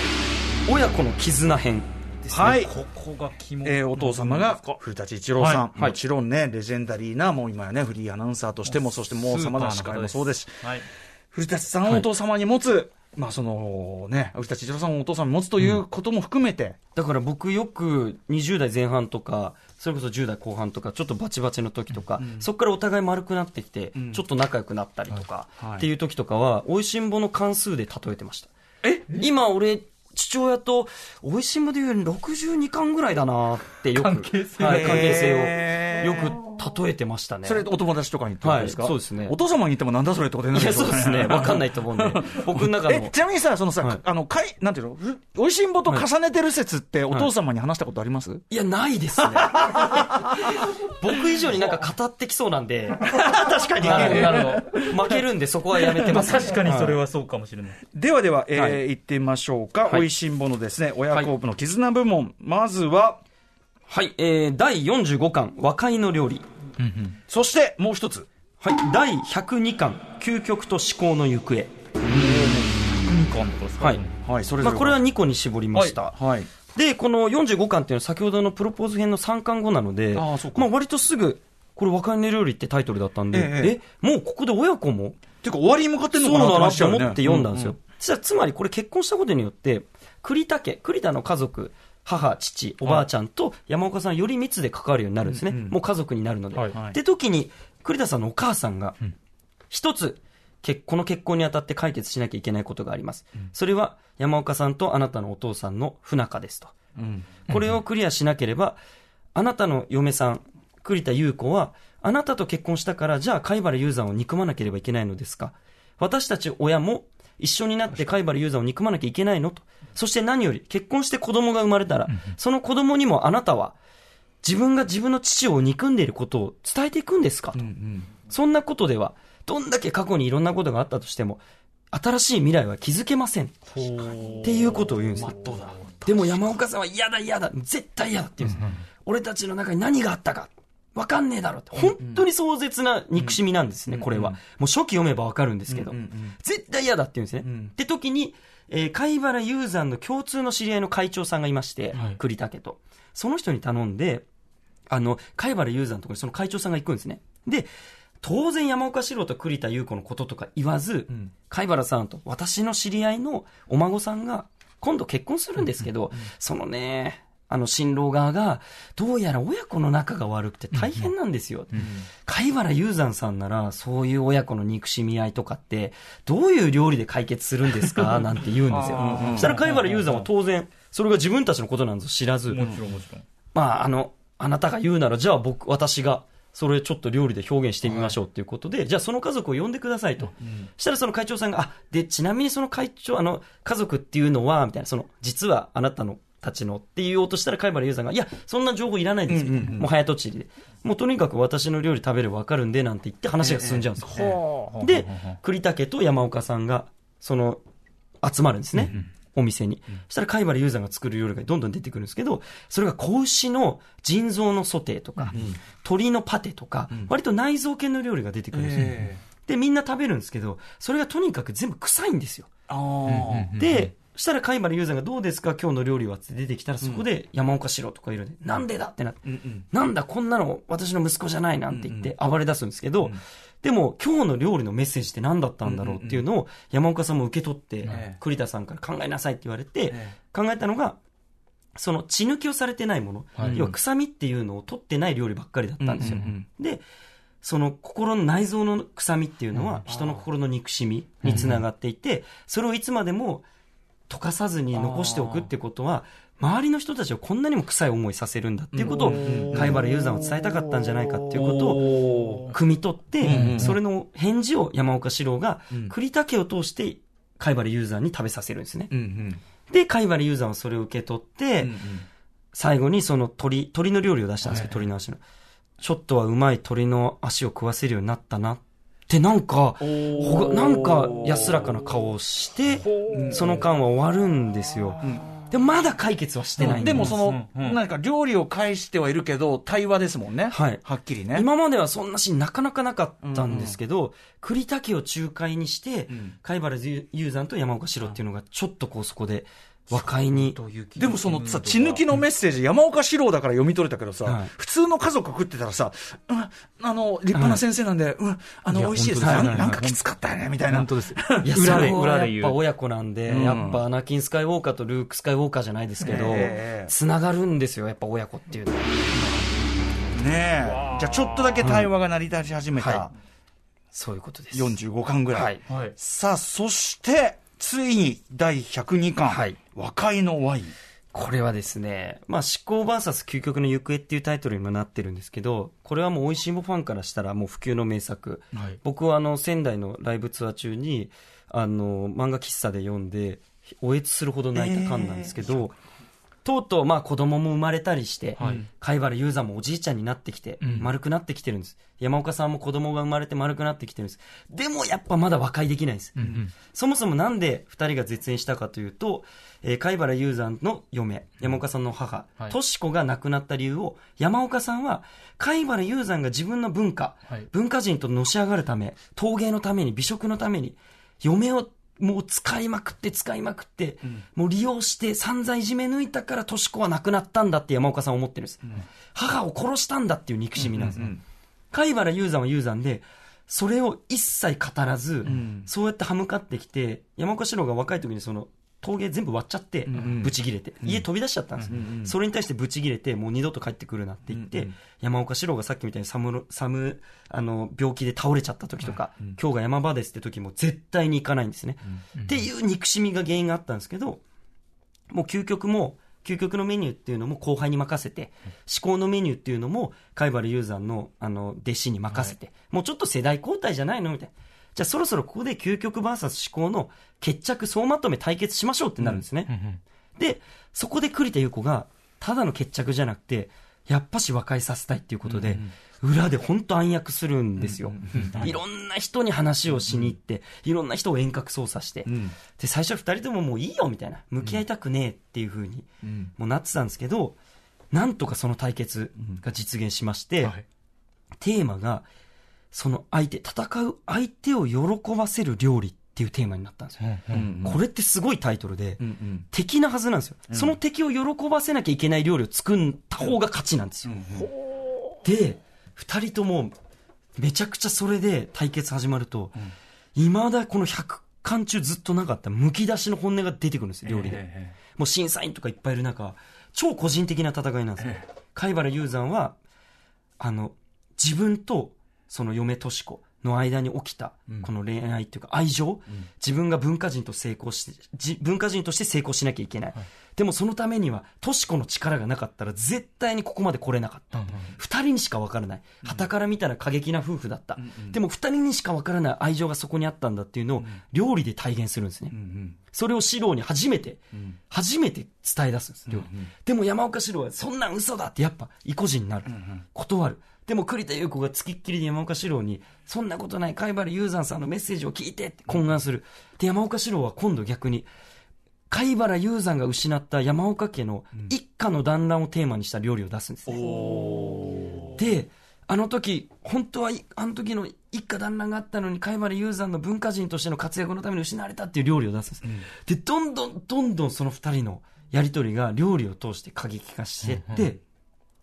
親子の絆編ですね。はい。ここが肝えーお父様が古舘一郎さん、はいはいもちろんね、レジェンダリーな、もう今やね、フリーアナウンサーとしても、そしてもう様々な司会もそうですし、はい古舘さんをお父様に持つ、まあそのね、古舘一郎さんをお父様に持つということも含めて、だから僕よく20代前半とか、それこそ10代後半とか、ちょっとバチバチの時とか、そこからお互い丸くなってきて、ちょっと仲良くなったりとか、はい。っていう時とかは、おいしんぼの関数で例えてました。え？今俺、父親と、おいしんぼでいう62巻ぐらいだなってよく、関係性,、はい、関係性を。よく例えてましたね。それお友達とかにってことですか、はいそうですねお父様に言ってもなんだそれってことにないるや、でしょそうですね。わかんないと思うんで。僕の中えの。ちなみにさ、そのさ、はいあの、かい、なんていうの、ふおいしんぼと重ねてる説って、お父様に話したことあります、いや、ないですね。僕以上になんか語ってきそうなんで。確かにはいなるほど。負けるんでそこはやめてます。確かにそれはそうかもしれないではでは、えーはい行ってみましょうか。はいおいしんぼのですね、親孝部の絆部門。まずは、はい、えー、第45巻、和解の料理。そしてもう一つ。はい、第102巻、究極と思考の行方。はい。はい、それぞれ。まあ、これは2個に絞りました。はい。で、この45巻っていうのは先ほどのプロポーズ編の3巻後なので、あーそうかまあ割とすぐ、これ和解の料理ってタイトルだったんで、ええもうここで親子もていうか終わりに向かってんのそうかなだなって思って読んだんですよ。そしたらつまりこれ結婚したことによって、栗田家、栗田の家族、母、父、おばあちゃんと山岡さんより密で関わるようになるんですね。もう家族になるので。はいはいで、時に、栗田さんのお母さんが、一つ、けこの結婚にあたって解決しなきゃいけないことがあります。それは、山岡さんとあなたのお父さんの不仲ですと。うんこれをクリアしなければ、あなたの嫁さん、栗田優子は、あなたと結婚したから、じゃあ貝原雄山を憎まなければいけないのですか？私たち親も一緒になって貝原雄山を憎まなきゃいけないの？と。そして何より、結婚して子供が生まれたら、その子供にもあなたは、自分が自分の父を憎んでいることを伝えていくんですか？と。そんなことでは、どんだけ過去にいろんなことがあったとしても、新しい未来は築けません。っていうことを言うんですよ。でも山岡さんは嫌だ嫌だ、絶対嫌だって言うんです。俺たちの中に何があったか。わかんねえだろって。本当に壮絶な憎しみなんですね、これは。もう初期読めばわかるんですけど。絶対嫌だって言うんですね。って時に、えー、貝原雄山の共通の知り合いの会長さんがいまして、栗竹と。その人に頼んで、あの、貝原雄山のところにその会長さんが行くんですね。で、当然山岡四郎と栗田優子のこととか言わず、貝原さんと私の知り合いのお孫さんが今度結婚するんですけど、そのね、あの新郎側が、どうやら親子の仲が悪くて大変なんですよ。貝原雄山さんなら、そういう親子の憎しみ合いとかって、どういう料理で解決するんですか？なんて言うんですよ。そしたら貝原雄山は当然、それが自分たちのことなんです知らず、まあ、あの、あなたが言うなら、じゃあ僕、私が、それちょっと料理で表現してみましょうっていうことで、じゃあその家族を呼んでくださいと。したらその会長さんが、あ、で、ちなみにその会長、あの、家族っていうのは、みたいな、その、実はあなたのたちのって言おうとしたら、貝原優さんが、いや、そんな情報いらないですよ。もう早とちりで。もうとにかく私の料理食べればわかるんで、なんて言って話が進んじゃうんですよ。で、栗竹と山岡さんが、その、集まるんですね。お店に。そしたら貝原雄山が作る料理がどんどん出てくるんですけど、それが子牛の腎臓のソテーとか、鶏のパテとか、割と内臓系の料理が出てくるんですよ。で、みんな食べるんですけど、それがとにかく全部臭いんですよ。で、そしたら貝原雄山がどうですか？今日の料理はって出てきたら、そこで山岡四郎とかいるんで、なんでだ？ってなって、なんだこんなの私の息子じゃないなんて言って暴れ出すんですけど、でも今日の料理のメッセージって何だったんだろうっていうのを山岡さんも受け取って、栗田さんから考えなさいって言われて、考えたのが、その血抜きをされてないもの、要は臭みっていうのを取ってない料理ばっかりだったんですよ。で、その心の内臓の臭みっていうのは人の心の憎しみにつながっていて、それをいつまでも溶かさずに残しておくってことは、周りの人たちをこんなにも臭い思いさせるんだっていうことを、貝原雄山は伝えたかったんじゃないかっていうことを、汲み取って、それの返事を山岡四郎が、栗田家を通して、貝原雄山に食べさせるんですね。で、貝原雄山はそれを受け取って、最後にその鳥、鳥の料理を出したんですけど、鳥の足の。ちょっとはうまい鳥の足を食わせるようになったなって、なんか、なんか安らかな顔をして、その間は終わるんですよ。でもまだ解決はしてないんでもその、うんか料理を返してはいるけど、対話ですもんね。はい。はっきりね。今まではそんなシーンなかなかなかったんですけど、栗田家を仲介にして、貝原雄山と山岡四郎っていうのがちょっとこうそこで和解に。でもそのさ、血抜きのメッセージ、山岡四郎だから読み取れたけどさ、はい普通の家族が食ってたらさ、うん、あの、立派な先生なんで、うん、あの、美味しいです。なんなんかきつかったよね、みたいな。本当です。いや、裏で、そこは裏で言う。やっぱ親子なんで、うんやっぱアナキン・スカイウォーカーとルーク・スカイウォーカーじゃないですけどええ、つながるんですよ、やっぱ親子っていうのは。ねえ。じゃあちょっとだけ対話が成り立ち始めたはそういうことです。45巻ぐらい。はい。はい。さあ、そして、ついに第102巻、はい和解のワイン。これはですね、まあ、思考 VS 究極の行方っていうタイトルにもなってるんですけど、これはもう美味しいもファンからしたらもう普及の名作。はい僕はあの、仙台のライブツアー中に、あの、漫画喫茶で読んで、おえつするほど泣いた巻なんですけど、とうとうまあ子供も生まれたりして、はい貝原雄山もおじいちゃんになってきて、ん丸くなってきてるんです。山岡さんも子供が生まれて丸くなってきてるんです。でもやっぱまだ和解できないんです。うんそもそもなんで二人が絶縁したかというと、えー貝原雄山の嫁、山岡さんの母はい、とし子が亡くなった理由を、山岡さんは、貝原雄山が自分の文化、はい文化人とのし上がるため、陶芸のために、美食のために、嫁をもう使いまくって使いまくって、もう利用して散々いじめ抜いたからとし子は亡くなったんだって山岡さんは思ってるんです。母を殺したんだっていう憎しみなんです。貝原雄山は雄山で、それを一切語らず、そうやって歯向かってきて、山岡四郎が若い時にその、陶芸全部割っちゃって、ブチ切れて、家飛び出しちゃったんです、それに対してブチ切れて、もう二度と帰ってくるなって言って、山岡四郎がさっきみたいに寒の、寒、あの、病気で倒れちゃった時とか、今日が山場ですって時も絶対に行かないんですね。っていう憎しみが原因があったんですけど、もう究極も、究極のメニューっていうのも後輩に任せて、至高のメニューっていうのも、貝原雄山の、あの、弟子に任せて、もうちょっと世代交代じゃないのみたいな。じゃあそろそろここで究極 VS 至高の決着総まとめ対決しましょうってなるんですね。で、そこで栗田優子が、ただの決着じゃなくて、やっぱし和解させたいっていうことで、裏で本当暗躍するんですよ。い。ろんな人に話をしに行って、いろんな人を遠隔操作して、で、最初は二人とももういいよみたいな、向き合いたくねえっていう風に、もうなってたんですけど、なんとかその対決が実現しまして、はい。テーマが、その相手、戦う相手を喜ばせる料理っていうテーマになったんですよ。これってすごいタイトルで、敵なはずなんですよ。その敵を喜ばせなきゃいけない料理を作った方が勝ちなんですよ。で、二人とも、めちゃくちゃそれで対決始まると、未だこの100巻中ずっとなかった剥き出しの本音が出てくるんですよ、料理で。もう審査員とかいっぱいいる中、超個人的な戦いなんですよ。貝原雄山は、あの、自分とその嫁とし子の間に起きた、この恋愛っていうか愛情、自分が文化人と成功し、じ文化人として成功しなきゃいけない。でもそのためには、とし子の力がなかったら絶対にここまで来れなかった。二、人にしか分からない。旗から見たら過激な夫婦だった。でも二人にしか分からない愛情がそこにあったんだっていうのを料理で体現するんですね。それを四郎に初めて、初めて伝え出すんです、料理。でも山岡四郎はそんなん嘘だってやっぱ意固地になる。断る。でも栗田優子が付きっきりで山岡四郎に、そんなことない貝原雄山さんのメッセージを聞いてって懇願する。で、山岡四郎は今度逆に、貝原雄山が失った山岡家の一家の団らんをテーマにした料理を出すんですね。で、あの時、本当はい、あの時の一家団らんがあったのに、貝原雄山の文化人としての活躍のために失われたっていう料理を出すんです。で、どんどんどんどんその二人のやりとりが料理を通して過激化してって、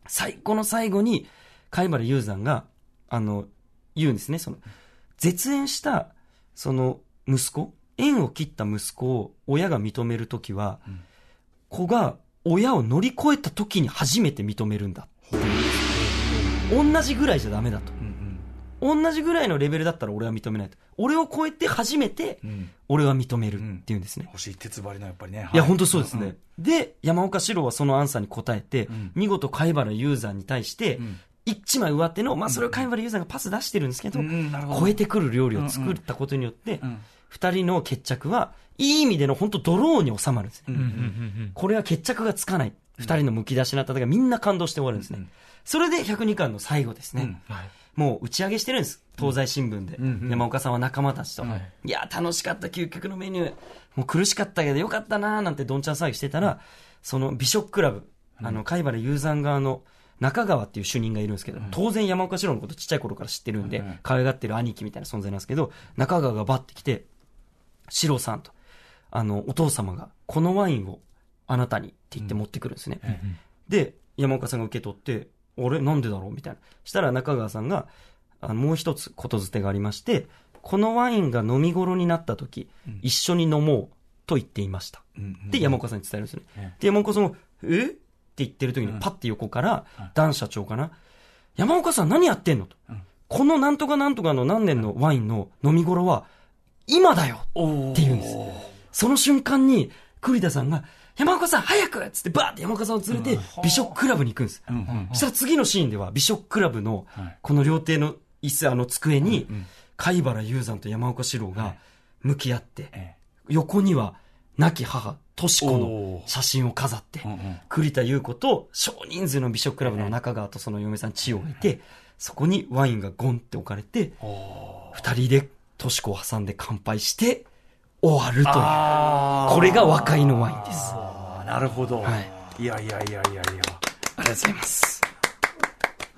最後の最後に、貝原雄山が、あの、言うんですね、その、絶縁した、その、息子、縁を切った息子を親が認めるときは、子が親を乗り越えたときに初めて認めるんだ。同じぐらいじゃダメだと。同じぐらいのレベルだったら俺は認めないと。俺を超えて初めて、俺は認めるっていうんですね。欲しい鉄張りのやっぱりね。いや、本当そうですね。で、山岡四郎はそのアンサーに答えて、見事貝原雄山に対して、一枚上手の、まあそれを貝原雄山がパス出してるんですけど、超えてくる料理を作ったことによって、二人の決着は、いい意味での本当ドローに収まるんですね。これは決着がつかない。二人の剥き出しの戦いがみんな感動して終わるんですね。それで102巻の最後ですね。もう打ち上げしてるんです。東西新聞で。山岡さんは仲間たちと。いや、楽しかった究極のメニュー。もう苦しかったけどよかったなーなんてどんちゃん騒ぎしてたら、その美食クラブ、あの、貝原雄山側の中川っていう主任がいるんですけど、当然山岡四郎のことちっちゃい頃から知ってるんで、可愛がってる兄貴みたいな存在なんですけど、中川がバッて来て、四郎さんと、あの、お父様が、このワインをあなたにって言って持ってくるんですね。で、山岡さんが受け取って、あれ？なんでだろう？みたいな。したら中川さんが、あのもう一つことづてがありまして、このワインが飲み頃になった時、一緒に飲もうと言っていました。で、山岡さんに伝えるんですよね。で、山岡さんも、え？って言ってる時にパッて横から、ダン社長かな。山岡さん何やってんの？と。このなんとかなんとかの何年のワインの飲み頃は、今だよ！って言うんです。その瞬間に、栗田さんが、山岡さん早くっつってバーって山岡さんを連れて、美食クラブに行くんです。そしたら次のシーンでは、美食クラブの、この料亭の椅子、あの机に、貝原雄山と山岡四郎が向き合って、横には、亡き母、とし子の写真を飾って、栗田優子と少人数の美食クラブの中川とその嫁さん千代がいて、そこにワインがゴンって置かれて、二人でとし子を挟んで乾杯して、終わるという。これが和解のワインです。あなるほど。はいいやいやいやいやいや。ありがとうございます。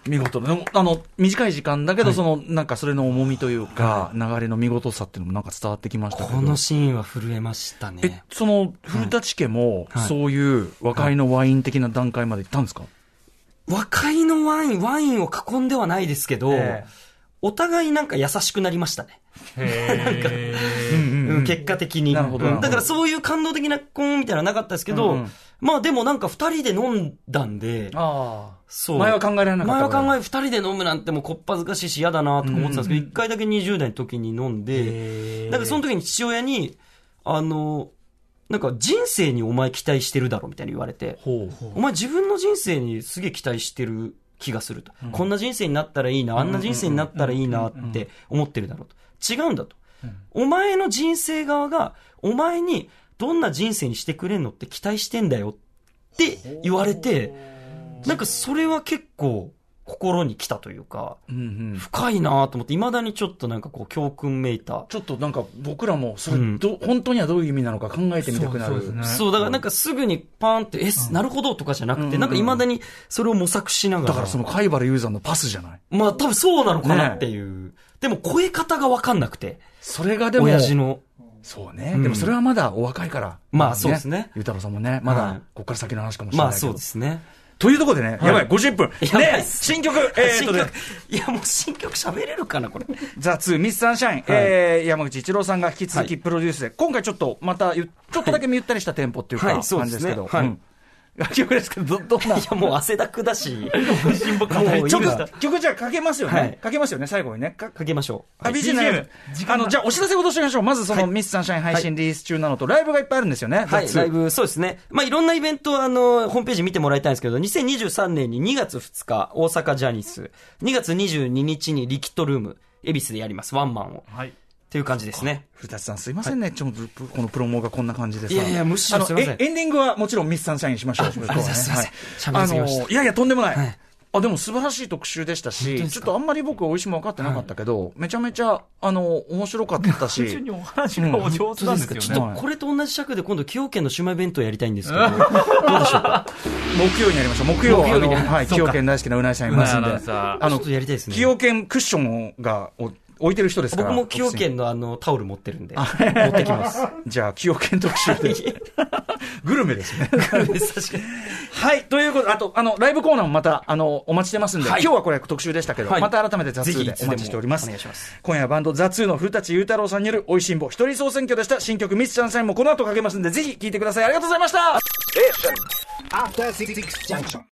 見事な。でもあの、短い時間だけど、その、なんかそれの重みというか、流れの見事さっていうのもなんか伝わってきましたけど。このシーンは震えましたえね。、その、古舘家も、はい。そういう和解のワイン的な段階まで行ったんですか、和解のワイン、ワインを囲んではないですけど、ええ。お互いなんか優しくなりましたね。うん結果的に。なるほどうん。だからそういう感動的なコーンみたいなのはなかったですけど、うんうん。まあでもなんか二人で飲んだんで、あそう。前は考えられなかった前は考え、二人で飲むなんてもうこっぱずかしいし嫌だなとか思ってたんですけど、一、回だけ20代の時に飲んで、なんかその時に父親に、あの、なんか人生にお前期待してるだろみたいに言われて、ほう。お前自分の人生にすげえ期待してる気がすると。こんな人生になったらいいな、あんな人生になったらいいなって思ってるだろうと。違うんだと。お前の人生側が、お前にどんな人生にしてくれんのって期待してんだよって言われて、なんかそれは結構心に来たというか、うんうん深いなと思って、未だにちょっとなんかこう教訓めいた。ちょっとなんか僕らもそれうんど、本当にはどういう意味なのか考えてみたくなる。そう、だからなんかすぐにパーンって、え、なるほどとかじゃなくて、うんなんか未だにそれを模索しながら。だからその貝原雄山のパスじゃない？まあ多分そうなのかなっていう。でも声方がわかんなくて、それがでも、親父の。そうね、うんでもそれはまだお若いから。まあそうですねゆうたろうさんもね、まだはいここから先の話かもしれないけど。まあそうですね。というところでね、やばい、50分。ね。新曲、えーっとね。いやもう新曲喋れるかな、これ。ザ・ツー、ミス・サンシャイン、えー山口一郎さんが引き続きプロデュースで、今回ちょっとまたゆ、ちょっとだけゆったりしたテンポっていうか、感じですけど、楽曲ですけど、ど、どんな？いやもう汗だくだし。新聞もう曲今、曲じゃあかけますよね。はいかけますよね、最後にね。かかけましょう。あ、BGM。あの、じゃあお知らせごとしましょう。まずそのミス・サンシャイン配信リリース中なのと、ライブがいっぱいあるんですよね。はい、ザライブ、そうですね。まあ、いろんなイベント、あの、ホームページ見てもらいたいんですけど、2023年に2月2日、大阪ジャニス、2月22日にリキッドルーム、恵比寿でやります、ワンマンを。はい。っていう感じですね。古舘さんすいませんね、ちょっとこのプロモがこんな感じでさ。いやいやむしろすいませんえエンディングはもちろんミスサンシャインしましょう。あありがとうございますはいあのいやいや、とんでもない。はいあでも素晴らしい特集でしたし、ちょっとあんまり僕、美味しいも分かってなかったけど、めちゃめちゃ、あの、面白かったし。単純にお話がお上手なんですよちょっね。とこれと同じ尺で今度、崎陽軒のシウマイ弁当やりたいんですけど、どうでしょうか？木曜にやりましょう。木曜、木曜あの、はい、崎陽軒大好きなうなぎさんいますんで。あのちょっ、とやりたいですね崎陽軒クッションがお置いてる人ですから。僕も崎陽軒のあの、タオル持ってるんで、持ってきます。じゃあ、崎陽軒特集で。グルメですね。確かに。はい。ということで、あと、あの、ライブコーナーもまた、あの、お待ちしてますんで、はい今日はこれ特集でしたけど、はいまた改めて雑ぜひいつでお待ちしております。お願いします今夜はバンドザ・ツーの古舘佑太郎さんによる、おいしんぼ一人総選挙でした。新曲ミスサンシャインもこの後かけますんで、ぜひ聴いてください。ありがとうございました After Six Junction.